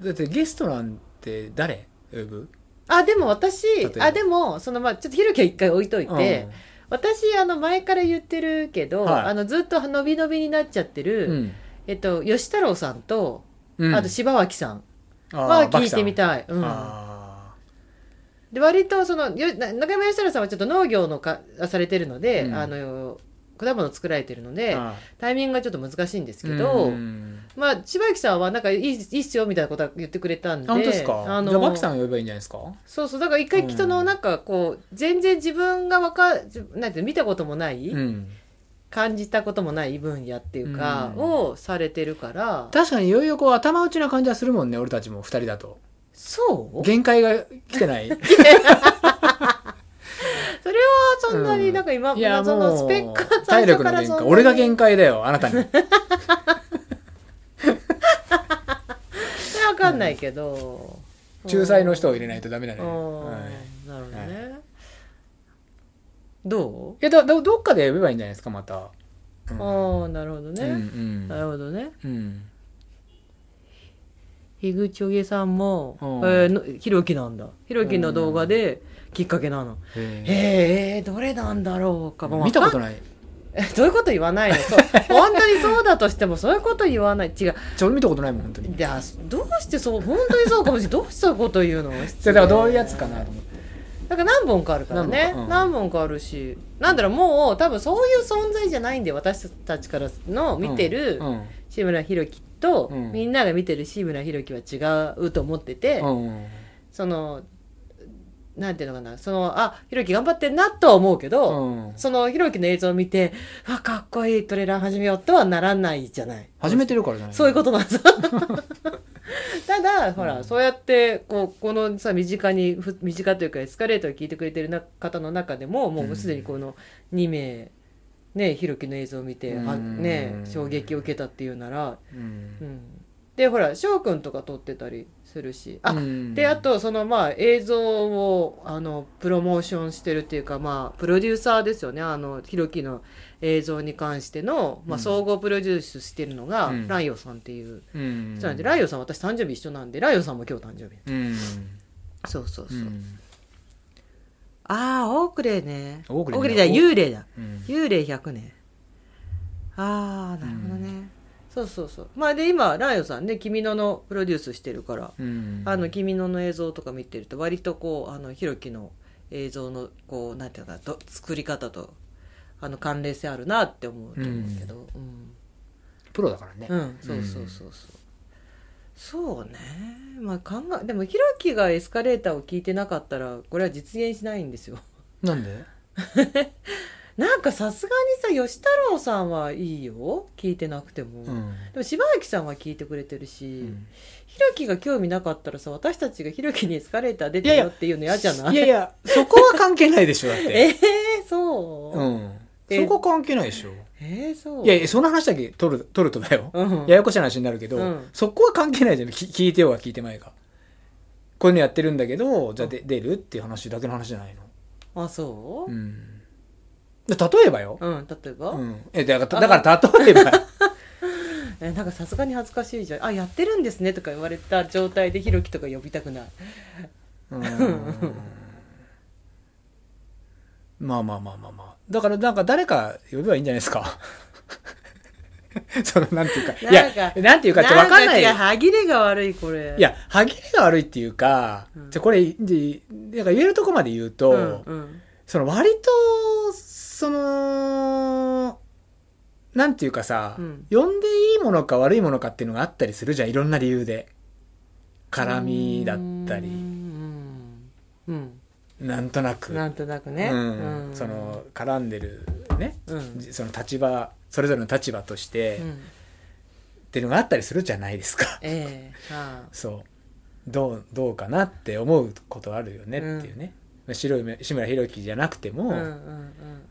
だってゲストなんて誰？呼ぶあ、でも私あ、でも、その、まあ、ちょっとひろきは一回置いといて、私、あの、前から言ってるけど、はい。あの、ずっと伸び伸びになっちゃってる、うん。えっと、吉太郎さんと、うん。あと柴脇さんあは聞いてみたい。うん、あで割とその中山吉太郎さんはちょっと農業のかされてるので、うん。あの果物作られてるのーであタイミングがちょっと難しいんですーけど、うん。まあ柴脇さんはなんかいいいいっすよみたいなことは言ってくれたんであ本当ですか？あのじゃあさん呼べばいいんじゃないですか？そうそうだから一回人のなんかこう全然自分がわかなんて見たこともない、うん。感じたこともない分野っていうか、うん。をされてるから。確かにいよいよこう頭打ちな感じはするもんね俺たちも二人だと。そう？限界が来てない？それはそんなになんか今、いやそのスペックが体力の限界俺が限界だよあなたに。わかんないけど、仲裁の人を入れないとダメだね、うん。はい。なるほどね、どえだどどっかで呼べばいいんじゃないですかまた、う、ああなるほどね、うんうん。なるほどね。うん。樋口おげさんも、うん。えーのひろきなんだ。ひろきの動画できっかけなの、へえー、どれなんだろうか、え見たことない。そういうこと言わないの？そう。本当にそうだとしてもそういうこと言わない。違う。ちょ俺見たことないもん本当に。いやどうしてそう本当にそうかもしれない。どうしてそういうこと言うの？それだからどういうやつかなと思ってだから何本かあるからね。何本かうん。何本かあるし。なんだろうもう多分そういう存在じゃないんで私たちからの見てるうん志村弘樹と、うん。みんなが見てる志村弘樹は違うと思ってて、うん。そのなんていうのかな。そのあ弘樹頑張ってんなとは思うけど、うん。その弘樹の映像を見てあかっこいいトレーラー始めようとはならないじゃない。始めてるからじゃないそういうことなんです。ただほら、そうやってこうこのさ身近にふ身近というかエスカレーターを聞いてくれてるな方の中でももうすでにこの2名ねひろきの映像を見て、はうん。ね衝撃を受けたっていうなら、うん。うん、でほら翔くんとか撮ってたりするし。あ、うん。であとそのまあ映像をあのプロモーションしてるっていうかまあプロデューサーですよね。あのひろきの映像に関しての、まあ、うん。総合プロデュースしてるのが、うん。ライオさんっていううん人なんで。ライオさん私誕生日一緒なんでライオさんも今日誕生日。うん。そうそうそう、うん。ああオークレイね。オークレイね。オークレイだ幽霊だ。うん。幽霊100年。ああなるほどね、そうそうそう。まあで今ライオさんね君ののプロデュースしてるから、うん。あの君のの映像とか見てると割とこうあのひろきの映像のこうなんていうかど作り方とあの関連性あるなって思うと思うけど、うん。プロだからね、うん、そうそうそうそう。そうね。まあ考え、でもひろきがエスカレーターを聞いてなかったら、これは実現しないんですよ。なんで？なんかさすがにさ、吉太郎さんはいいよ。聞いてなくても。うん。でも柴明さんは聞いてくれてるし、うん。ひろきが興味なかったらさ、私たちがひろきにエスカレーター出てるよっていうの嫌じゃない？いやいやそこは関係ないでしょだっ えてー、そう、うん。えそこ関係ないでしょ。えー、そう。いやいやその話だけ取る取るとだよ、うん。ややこしい話になるけど、うん。そこは関係ないじゃん。き聞いてようが聞いてまいが。こういうのやってるんだけどじゃあで出る？っていう話だけの話じゃないの。あ、そう？う、んで例えばよ、うん、例えば、うん、えだからだから例えば。えなんかさすがに恥ずかしいじゃん「あやってるんですね」とか言われた状態でひろきとか呼びたくない。うん。まあまあまあまあまあ。だからなんか誰か呼べばいいんじゃないですか。そのなんていうか。いなんかやなんていうかって分かんない。んか歯切れが悪いこれ。いや歯切れが悪いっていうか、うん。じゃあこれでなんか言えるとこまで言うと、うんうん。その割とそのなんていうかさ、うん。呼んでいいものか悪いものかっていうのがあったりするじゃんいろんな理由で。絡みだったうりん。うん。なんとなく。なんとなくね、うん。うん。その絡んでるね、うん。その立場それぞれの立場として、っうん。ていうのがあったりするじゃないですか。ええ。はそう。どうどうかなって思うことあるよねっていうね、白い志村弘樹じゃなくても、あうんうんうんう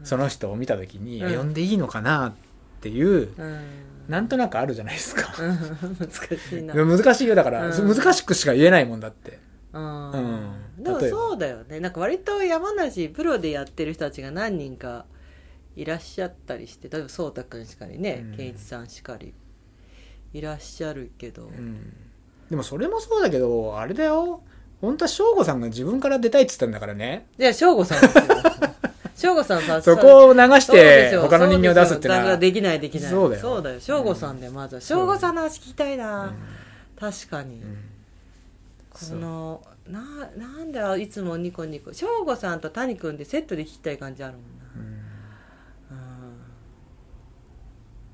ん。その人を見た時に、うん。呼んでいいのかなっていううん。なんとなくあるじゃないですか。うん。難しいな。難しいよ。だから、うん。難しくしか言えないもんだって。うん。うん。でもそうだよね。なんか割と山梨プロでやってる人たちが何人かいらっしゃったりして例えば颯太君しかりねうん。健一さんしかりいらっしゃるけど、うん。でもそれもそうだけどあれだよ本当は省吾さんが自分から出たいって言ったんだからね。じゃあ省吾さんですよ。省吾さんさ そこを流して他の人間を出すってのは。できないできない。そうだよ。そうだよ。省吾さんでまず。は省吾さんの話聞きたいな、う。ん確かに、うん。このななんでいつもニコニコ。省吾さんと谷君でセットで聞きたい感じあるもんうん。な、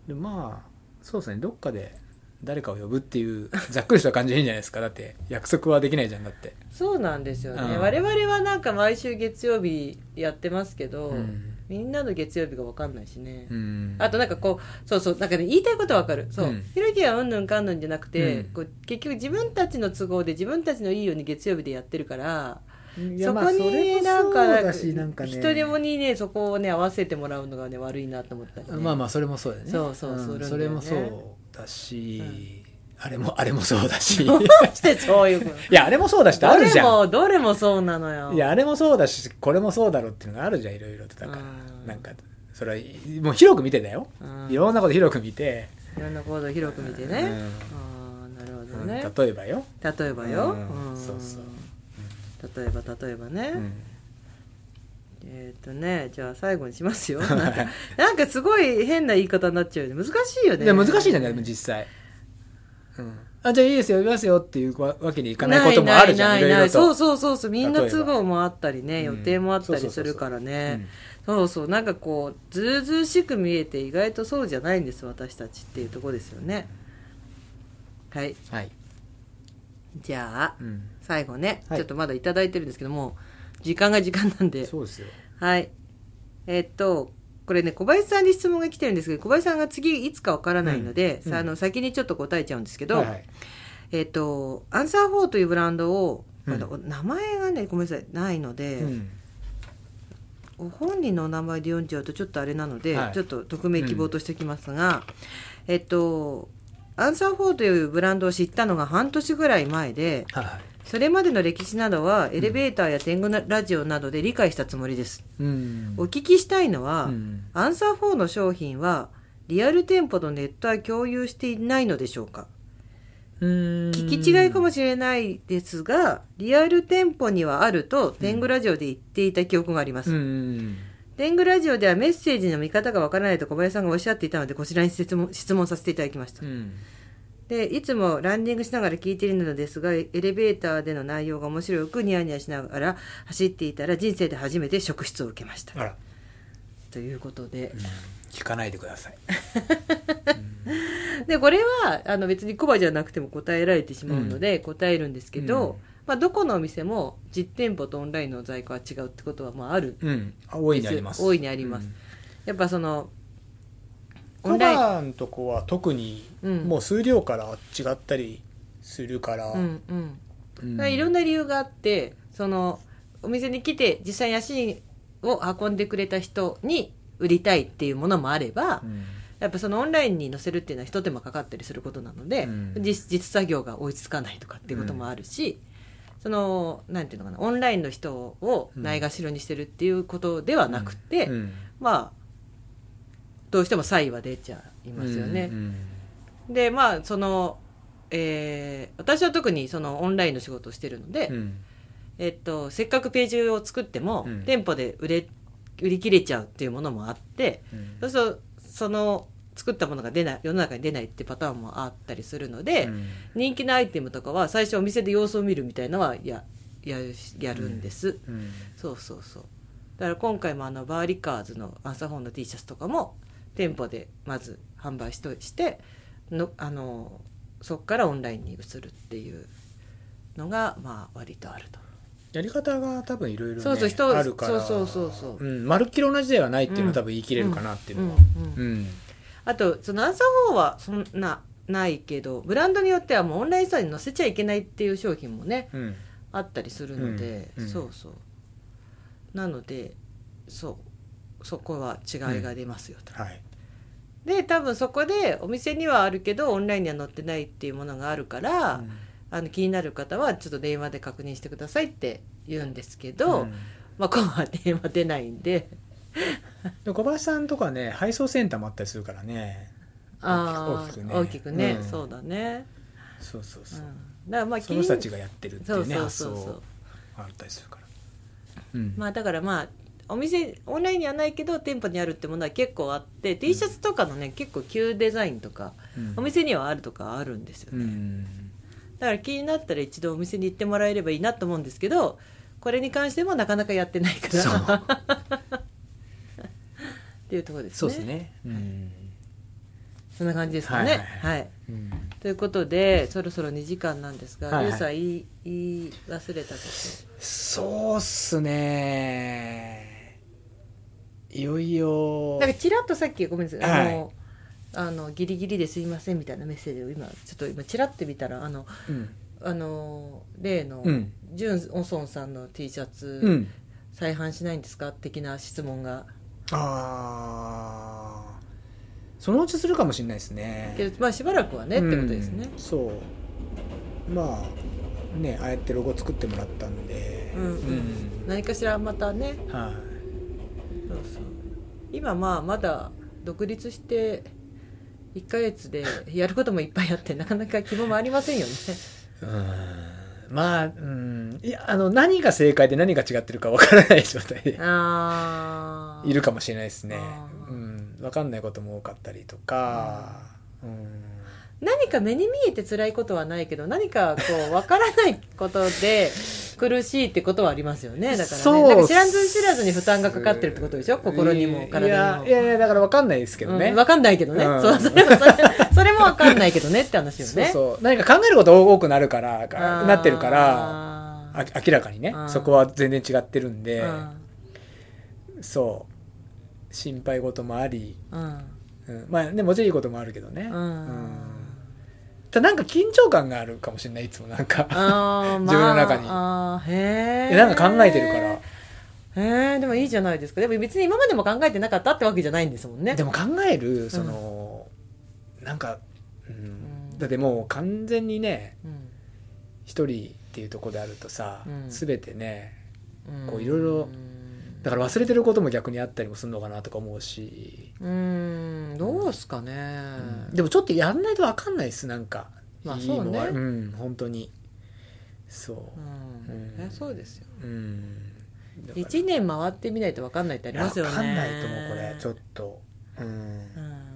でまあそうですね。どっかで誰かを呼ぶっていうざっくりした感じでいいんじゃないですか。だって約束はできないじゃんだって、そうなんですよね、うん。我々はなんか毎週月曜日やってますけど、うん。みんなの月曜日が分かんないしね、うん。あとなんかこうそうそうなんかね言いたいことは分かる。そう、うん。ひろきはうんぬんかんぬんじゃなくて、うん。こう結局自分たちの都合で自分たちのいいように月曜日でやってるからそこになんか一人もにねそこをね合わせてもらうのがね悪いなと思ったり、ね、まあまあそれもそうだよね。そうそうそうん。それもそうだし、あれもあれもそうだし。どうしてそういうこと？いやあれもそうだしってあどれるじゃん。もどれもそうなのよ。いやあれもそうだしこれもそうだろうっていうのがあるじゃんいろいろとだからうん。なんかそれはもう広く見てだよ。うん。いろんなこと広く見て、いろんな行動を広く見てね、ああなるほどね、例えばよ、例えばよ、うん。うんそう。そう例えば例えばね、うんえっ、とねじゃあ最後にしますよ。なんかなんかすごい変な言い方になっちゃうよね。難しいよね。難しいじゃない？実際、うん、あじゃあいいですよ。呼びますよっていうわわけにいかないこともあるじゃん。ないないそうそうそうそう。みんな都合もあったりねうん。予定もあったりするからね。そうそうなんかこうずうずうしく見えて意外とそうじゃないんです私たちっていうところですよね。はい。うんはい、じゃあうん、最後ね、はい。ちょっとまだいただいてるんですけども時間が時間なんで。そうですよはい。えっとこれね小林さんに質問が来てるんですけど小林さんが次いつかわからないので、うんさあの先にちょっと答えちゃうんですけど、はいはい。えっとアンサー4というブランドを、名前がねごめんなさいないので、うん。ご本人のお名前で読んじゃうとちょっとあれなので、はい。ちょっと匿名希望としておきますが、えっとアンサー4というブランドを知ったのが半年ぐらい前ではいはいそれまでの歴史などはエレベーターや天狗なラジオなどで理解したつもりです、うん。お聞きしたいのは、うん。アンサー4の商品はリアル店舗とネットは共有していないのでしょうか？聞聞き違いかもしれないですがリアル店舗にはあると天狗ラジオで言っていた記憶があります、うん。天狗ラジオではメッセージの見方がわからないと小林さんがおっしゃっていたのでこちらに質問質問させていただきました。うんでいつもランニングしながら聞いているのですがエレベーターでの内容が面白くニヤニヤしながら走っていたら人生で初めて職質を受けました。ということで。うん、聞かないでください。でこれはあの別にコバじゃなくても答えられてしまうので答えるんですけど、うん。まあ、どこのお店も実店舗とオンラインの在庫は違うってことはまあある。うん。あ大いにあります。大いにあります。やっぱそのオコンライン。バのとこは特にうん。もう数量から違ったりするから、うんうん。うん。まあいろんな理由があってそのお店に来て実際に足を運んでくれた人に売りたいっていうものもあれば、うん。やっぱそのオンラインに載せるっていうのは一手間かかったりすることなので、うん。実実作業が追いつかないとかっていうこともあるし、そのなんていうのかなオンラインの人をないがしろにしてるっていうことではなくて、うん。まあどうしても差異は出ちゃいますよね。うんでまあその、えー私は特にそのオンラインの仕事をしてるので、うん。えっと、せっかくページを作っても、うん。店舗で売れ売り切れちゃうっていうものもあってうん。そうするとその作ったものが出ない世の中に出ないってパターンもあったりするので、うん。人気のアイテムとかは最初お店で様子を見るみたいなのはやややるんです、うん。そうそうそう。だから今回もあのバーリカーズのアンサーフォンの T シャツとかも店舗でまず販売しとしてのあのそこからオンラインに移るっていうのがまあ割とあると。やり方が多分いろいろねそうそう人あるからそうそうそうそう。うん、まるっきり同じではないっていうのは多分言い切れるかなっていうのは。あとそのアンサー4はそんなないけどブランドによってはもうオンラインストアに載せちゃいけないっていう商品もねうん。あったりするので、うん。うん。そうそう。なのでそうそこは違いが出ますよと、はい。で多分そこでお店にはあるけどオンラインには載ってないっていうものがあるから、あの気になる方はちょっと電話で確認してくださいって言うんですけど、うん。まあこうは電話出ないんで。小林さんとかね配送センターもあったりするからね。大きくね。大きくね、うん。そうだね、そうそうそう、うん、だからまあその人たちがやってるってそいううねそう発想そうそう。あったりするから、うん。まあだからまあお店オンラインにはないけど店舗にあるってものは結構あって T シャツとかのね結構旧デザインとかうん。お店にはあるとかあるんですよね、うん。だから気になったら一度お店に行ってもらえればいいなと思うんですけどこれに関してもなかなかやってないから。そう。っていうところですね。そうですね、うん。そんな感じですかね。はいはい、はい。うん。ということでそろそろ2時間なんですが、はいはい。さん言い言い忘れたこと。そうっすねいよいよ。なんかちらっとさっきごめんなさい、はい。あのあのギリギリですいませんみたいなメッセージを今ちょっと今ちらって見たらあのうん。あの例のうん。ジュン・オソンさんの T シャツ、うん。再販しないんですか？的な質問が。ああそのうちするかもしれないですね。けどまあしばらくはね、ってことですね。うんそう。まあねああやってロゴ作ってもらったんで。うん。うん。何かしらまたねはいそうそう。今まあまだ独立して1ヶ月でやることもいっぱいあってなかなか希望もありませんよね。うん。まあ、うん、いやあの何が正解で何が違ってるかわからない状態でいるかもしれないですね。うん。分かんないことも多かったりとか。うん何か目に見えて辛いことはないけど何かこう分からないことで苦しいってことはありますよね。だからねか知らんず知らずに負担がかかってるってことでしょ？心にも体にも。いやいやだから分かんないですけどね、うん、分かんないけどね、うん。そうそれもそれそれも分かんないけどねって話よね。そうそう。何か考えること多くなるからなってるから明らかにね。うん。そこは全然違ってるんで。ーそう。心配事もあり、うん。うん、まあねもちろんいいこともあるけどね、うん。うんただなんか緊張感があるかもしれないいつもなんか。自分の中に。あーへええなんか考えてるから。へえでもいいじゃないですか。でも別に今までも考えてなかったってわけじゃないんですもんね。でも考えるその、なんか、うん。うんだってもう完全にねうん。一人っていうところであるとさ、うん。全てねうん。こういろいろだから忘れてることも逆にあったりもするのかなとか思うし、うーん。どうすかね、でもちょっとやんないと分かんないですなんか。まあいいのはそうねうん本当に。そう。うん。うん。えそうですよ。うん。だから。1年回ってみないと分かんないってありますよね。分かんないと思うこれ。ちょっと。うん。うん。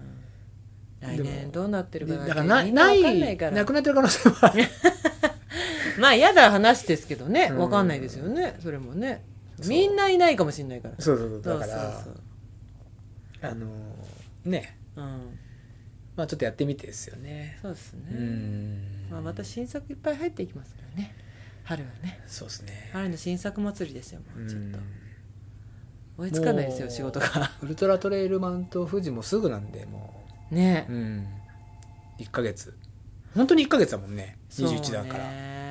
来年どうなってるかでなだからななみんなわかんないいから。なくなってる可能性もある。まあ嫌だ話ですけどね。うん。わかんないですよね。それもねみんないないかもしれないから。そうそうそう。だからあのねそう。うん。まあちょっとやってみてですよね。そうですね、うん。まあ、また新作いっぱい入っていきますからね。春はね。そうですね。春の新作祭りですよもううちょっと。ん。追いつかないですよ仕事が。ウルトラトレイルマウント富士もすぐなんでもね。ううん。1ヶ月。本当に1ヶ月だもんね。21だから、ね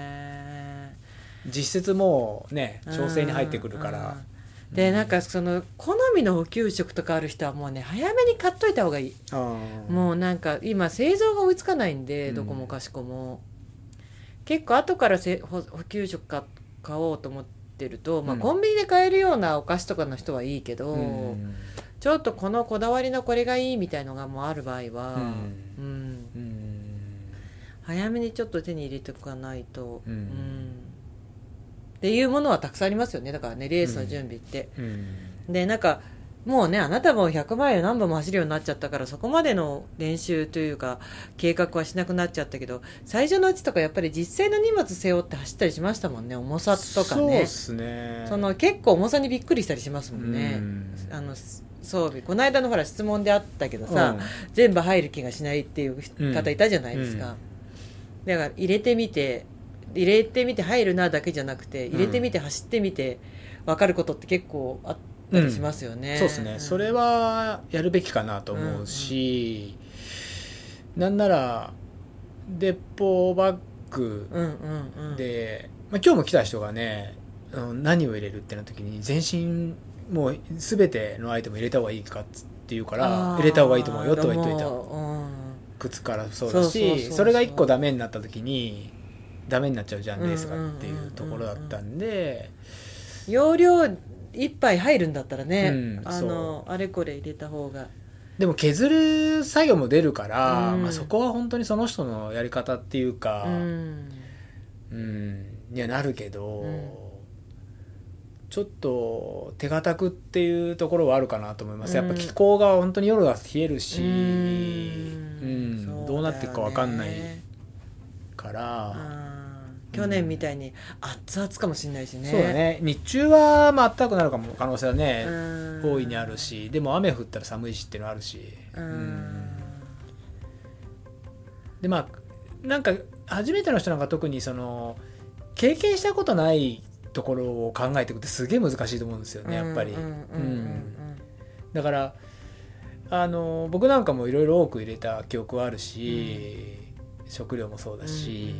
実質もうね調整に入ってくるから。うん。うん。でなんかその好みの補給食とかある人はもうね早めに買っといた方がいい。もうなんか今製造が追いつかないんでうん。どこもかしこも、結構後からせ補補給食か買おうと思ってると、まあ、うん。コンビニで買えるようなお菓子とかの人はいいけど、うん。ちょっとこのこだわりのこれがいいみたいのがもうある場合は、うん。うん。うん。早めにちょっと手に入れておかないと、うんっていうものはたくさんありますよね。だからねレースの準備って。うん。でなんかもうねあなたも100マイル何本も走るようになっちゃったからそこまでの練習というか計画はしなくなっちゃったけど最初のうちとかやっぱり実際の荷物背負って走ったりしましたもんね。重さとかね。そうっすね。その結構重さにびっくりしたりしますもんね、うん。あの装備。この間のほら質問であったけどさ、全部入る気がしないっていう方いたじゃないですか、だから入れてみて入れてみて入るなだけじゃなくて入れてみて走ってみて分かることって結構あったりしますよね、そうですね、ん。それはやるべきかなと思うし、なんならデポバッグうんうんうん。で、まあ、今日も来た人がね何を入れるってなった時に全身もう全てのアイテム入れた方がいいかって言うから入れた方がいいと思うよとは言っといた。も靴からそうだしそれが一個ダメになった時にダメになっちゃうじゃんうんレースがっていうところだったんで。うん容量一杯入るんだったらね、うんあのあれこれ入れた方が。でも削る作業も出るから、うん。まあ、そこは本当にその人のやり方っていうか、うん。うん、にはなるけど、うん。ちょっと手堅くっていうところはあるかなと思います、やっぱうん気候が本当に夜は冷えるし、ううんんどうなっていくか分かんないから、うん去年みたいに熱々かもしれないしね。そうだね。日中はまあ暖かくなるかも可能性はね、うん。大いにあるしでも雨降ったら寒いしっていうのはあるし、うん。でまあなんか初めての人なんか特にその経験したことないところを考えていくってすげえ難しいと思うんですよねやっぱり、うんうんうんだからあの僕なんかもいろいろ多く入れた記憶はあるし、食料もそうだし、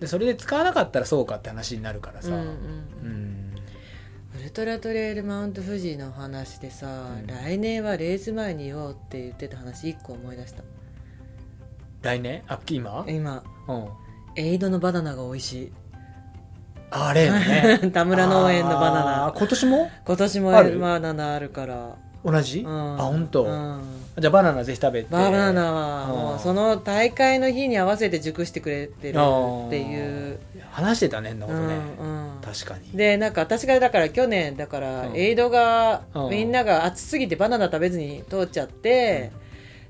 でそれで使わなかったらそうかって話になるからさ、うんうんうん。ウルトラトレイルマウント富士の話でさ、うん。来年はレース前に言おうって言ってた話一個思い出した。来年？あ今、今。うん、エイドのバナナが美味しい。あれね。田村農園のバナナ。今年も？今年もある？バナナあるから同じ、うん。あ本当、うん。じゃあバナナぜひ食べて。バナナはもううんその大会の日に合わせて熟してくれてるっていう、話してたねんなことね、うんうん。確かに。でなんか私がだから去年だからうん。エイドがうん。みんなが暑すぎてバナナ食べずに通っちゃって、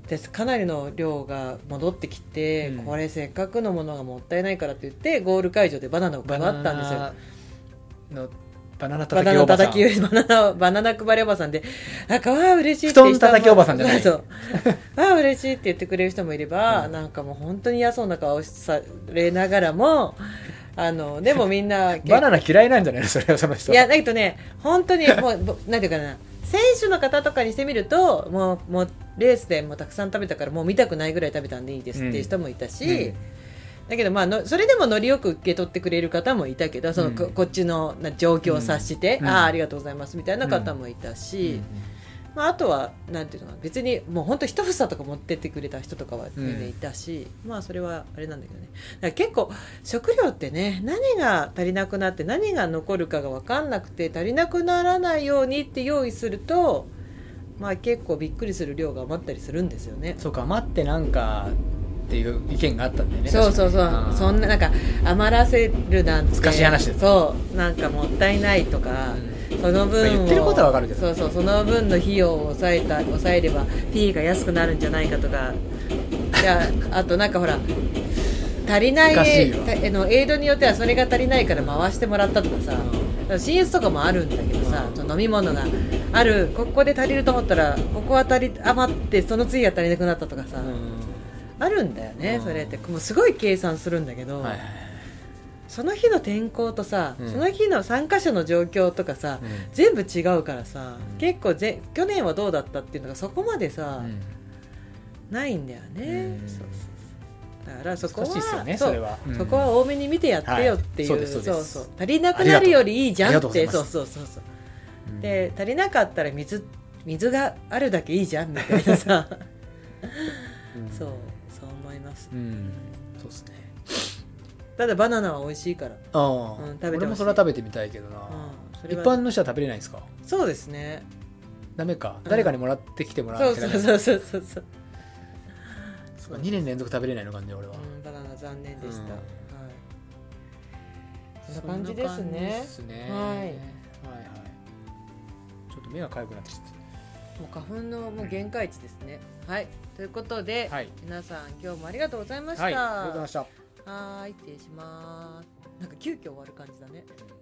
でかなりの量が戻ってきて、うん。これせっかくのものがもったいないからって言ってゴール会場でバナナを配ったんですよ。ナのバナナバナナ叩きおばさん。叩きバナナバナナ配りおばさんでなんかわあ嬉しいって布団叩きおばさんじゃない。そう。わあ嬉しいって言ってくれる人もいれば、なんかもう本当に嫌そうな顔されながらもあのでもみんなバナナ嫌いなんじゃないの？それはその人いやだけどね本当にもうぼなんていうかな選手の方とかにしてみるともうもうレースでもうたくさん食べたからもう見たくないぐらい食べたんでいいですっていう人もいたし、うんだけどまあのそれでもノリよく受け取ってくれる方もいたけどその、うん。ここっちのな状況を察して、うん。ああありがとうございますみたいな方もいたし、まあ、あとはなんていうの別にもう本当一房とか持ってってくれた人とかは全然いたし、まあそれはあれなんだけどね。だから結構食料ってね何が足りなくなって何が残るかが分かんなくて足りなくならないようにって用意するとまあ結構びっくりする量が余ったりするんですよね。そうか待ってなんかっていう意見があったんだよね。そうそうそう。確かにそんななんか余らせるなんて難しい話ですそう。なんかもったいないとか、その分言ってることはわかるけど。そうそうその分の費用を抑えた抑えればフィーが安くなるんじゃないかとか。いや あとなんかほら足りないあのエイドによってはそれが足りないから回してもらったとかさ、進出とかもあるんだけどさ、その飲み物があるここで足りると思ったらここは足り余ってその次が足りなくなったとかさ、あるんだよね、うん。それって。もうすごい計算するんだけど、はいはいその日の天候とさ、うん。その日の参加者の状況とかさ、うん。全部違うからさ、うん。結構ぜ去年はどうだったっていうのがそこまでさ、うん。ないんだよね、うん。そうそうそう。だからそこはねそうん。そこは多めに見てやってよっていう,、はい。そうそう足りなくなるよりいいじゃんって。そうそうそうそう。うん。で足りなかったら水水があるだけいいじゃんみたいなさ。うん。そうます。うん。そうですね。ただバナナは美味しいから、ああ、うん食べてほしい。俺もそれは食べてみたいけどな、うん、それは一般の人は食べれないんですか？そうですね。ダメか、うん誰かにもらってきてもらそうわなきゃダメそうそうそうそうそう、そうか2年連続食べれないのかね俺は、うん、バナナ残念でした、うん。はい。そんな感じですそんな感じねですね。はい。はいはい。ちょっと目が痒くなってきちゃっもう花粉のもう限界値ですねはい。ということで、はい。皆さん今日もありがとうございました。たはい。ありがとうございました。はーい。失礼します。なんか急遽終わる感じだね。が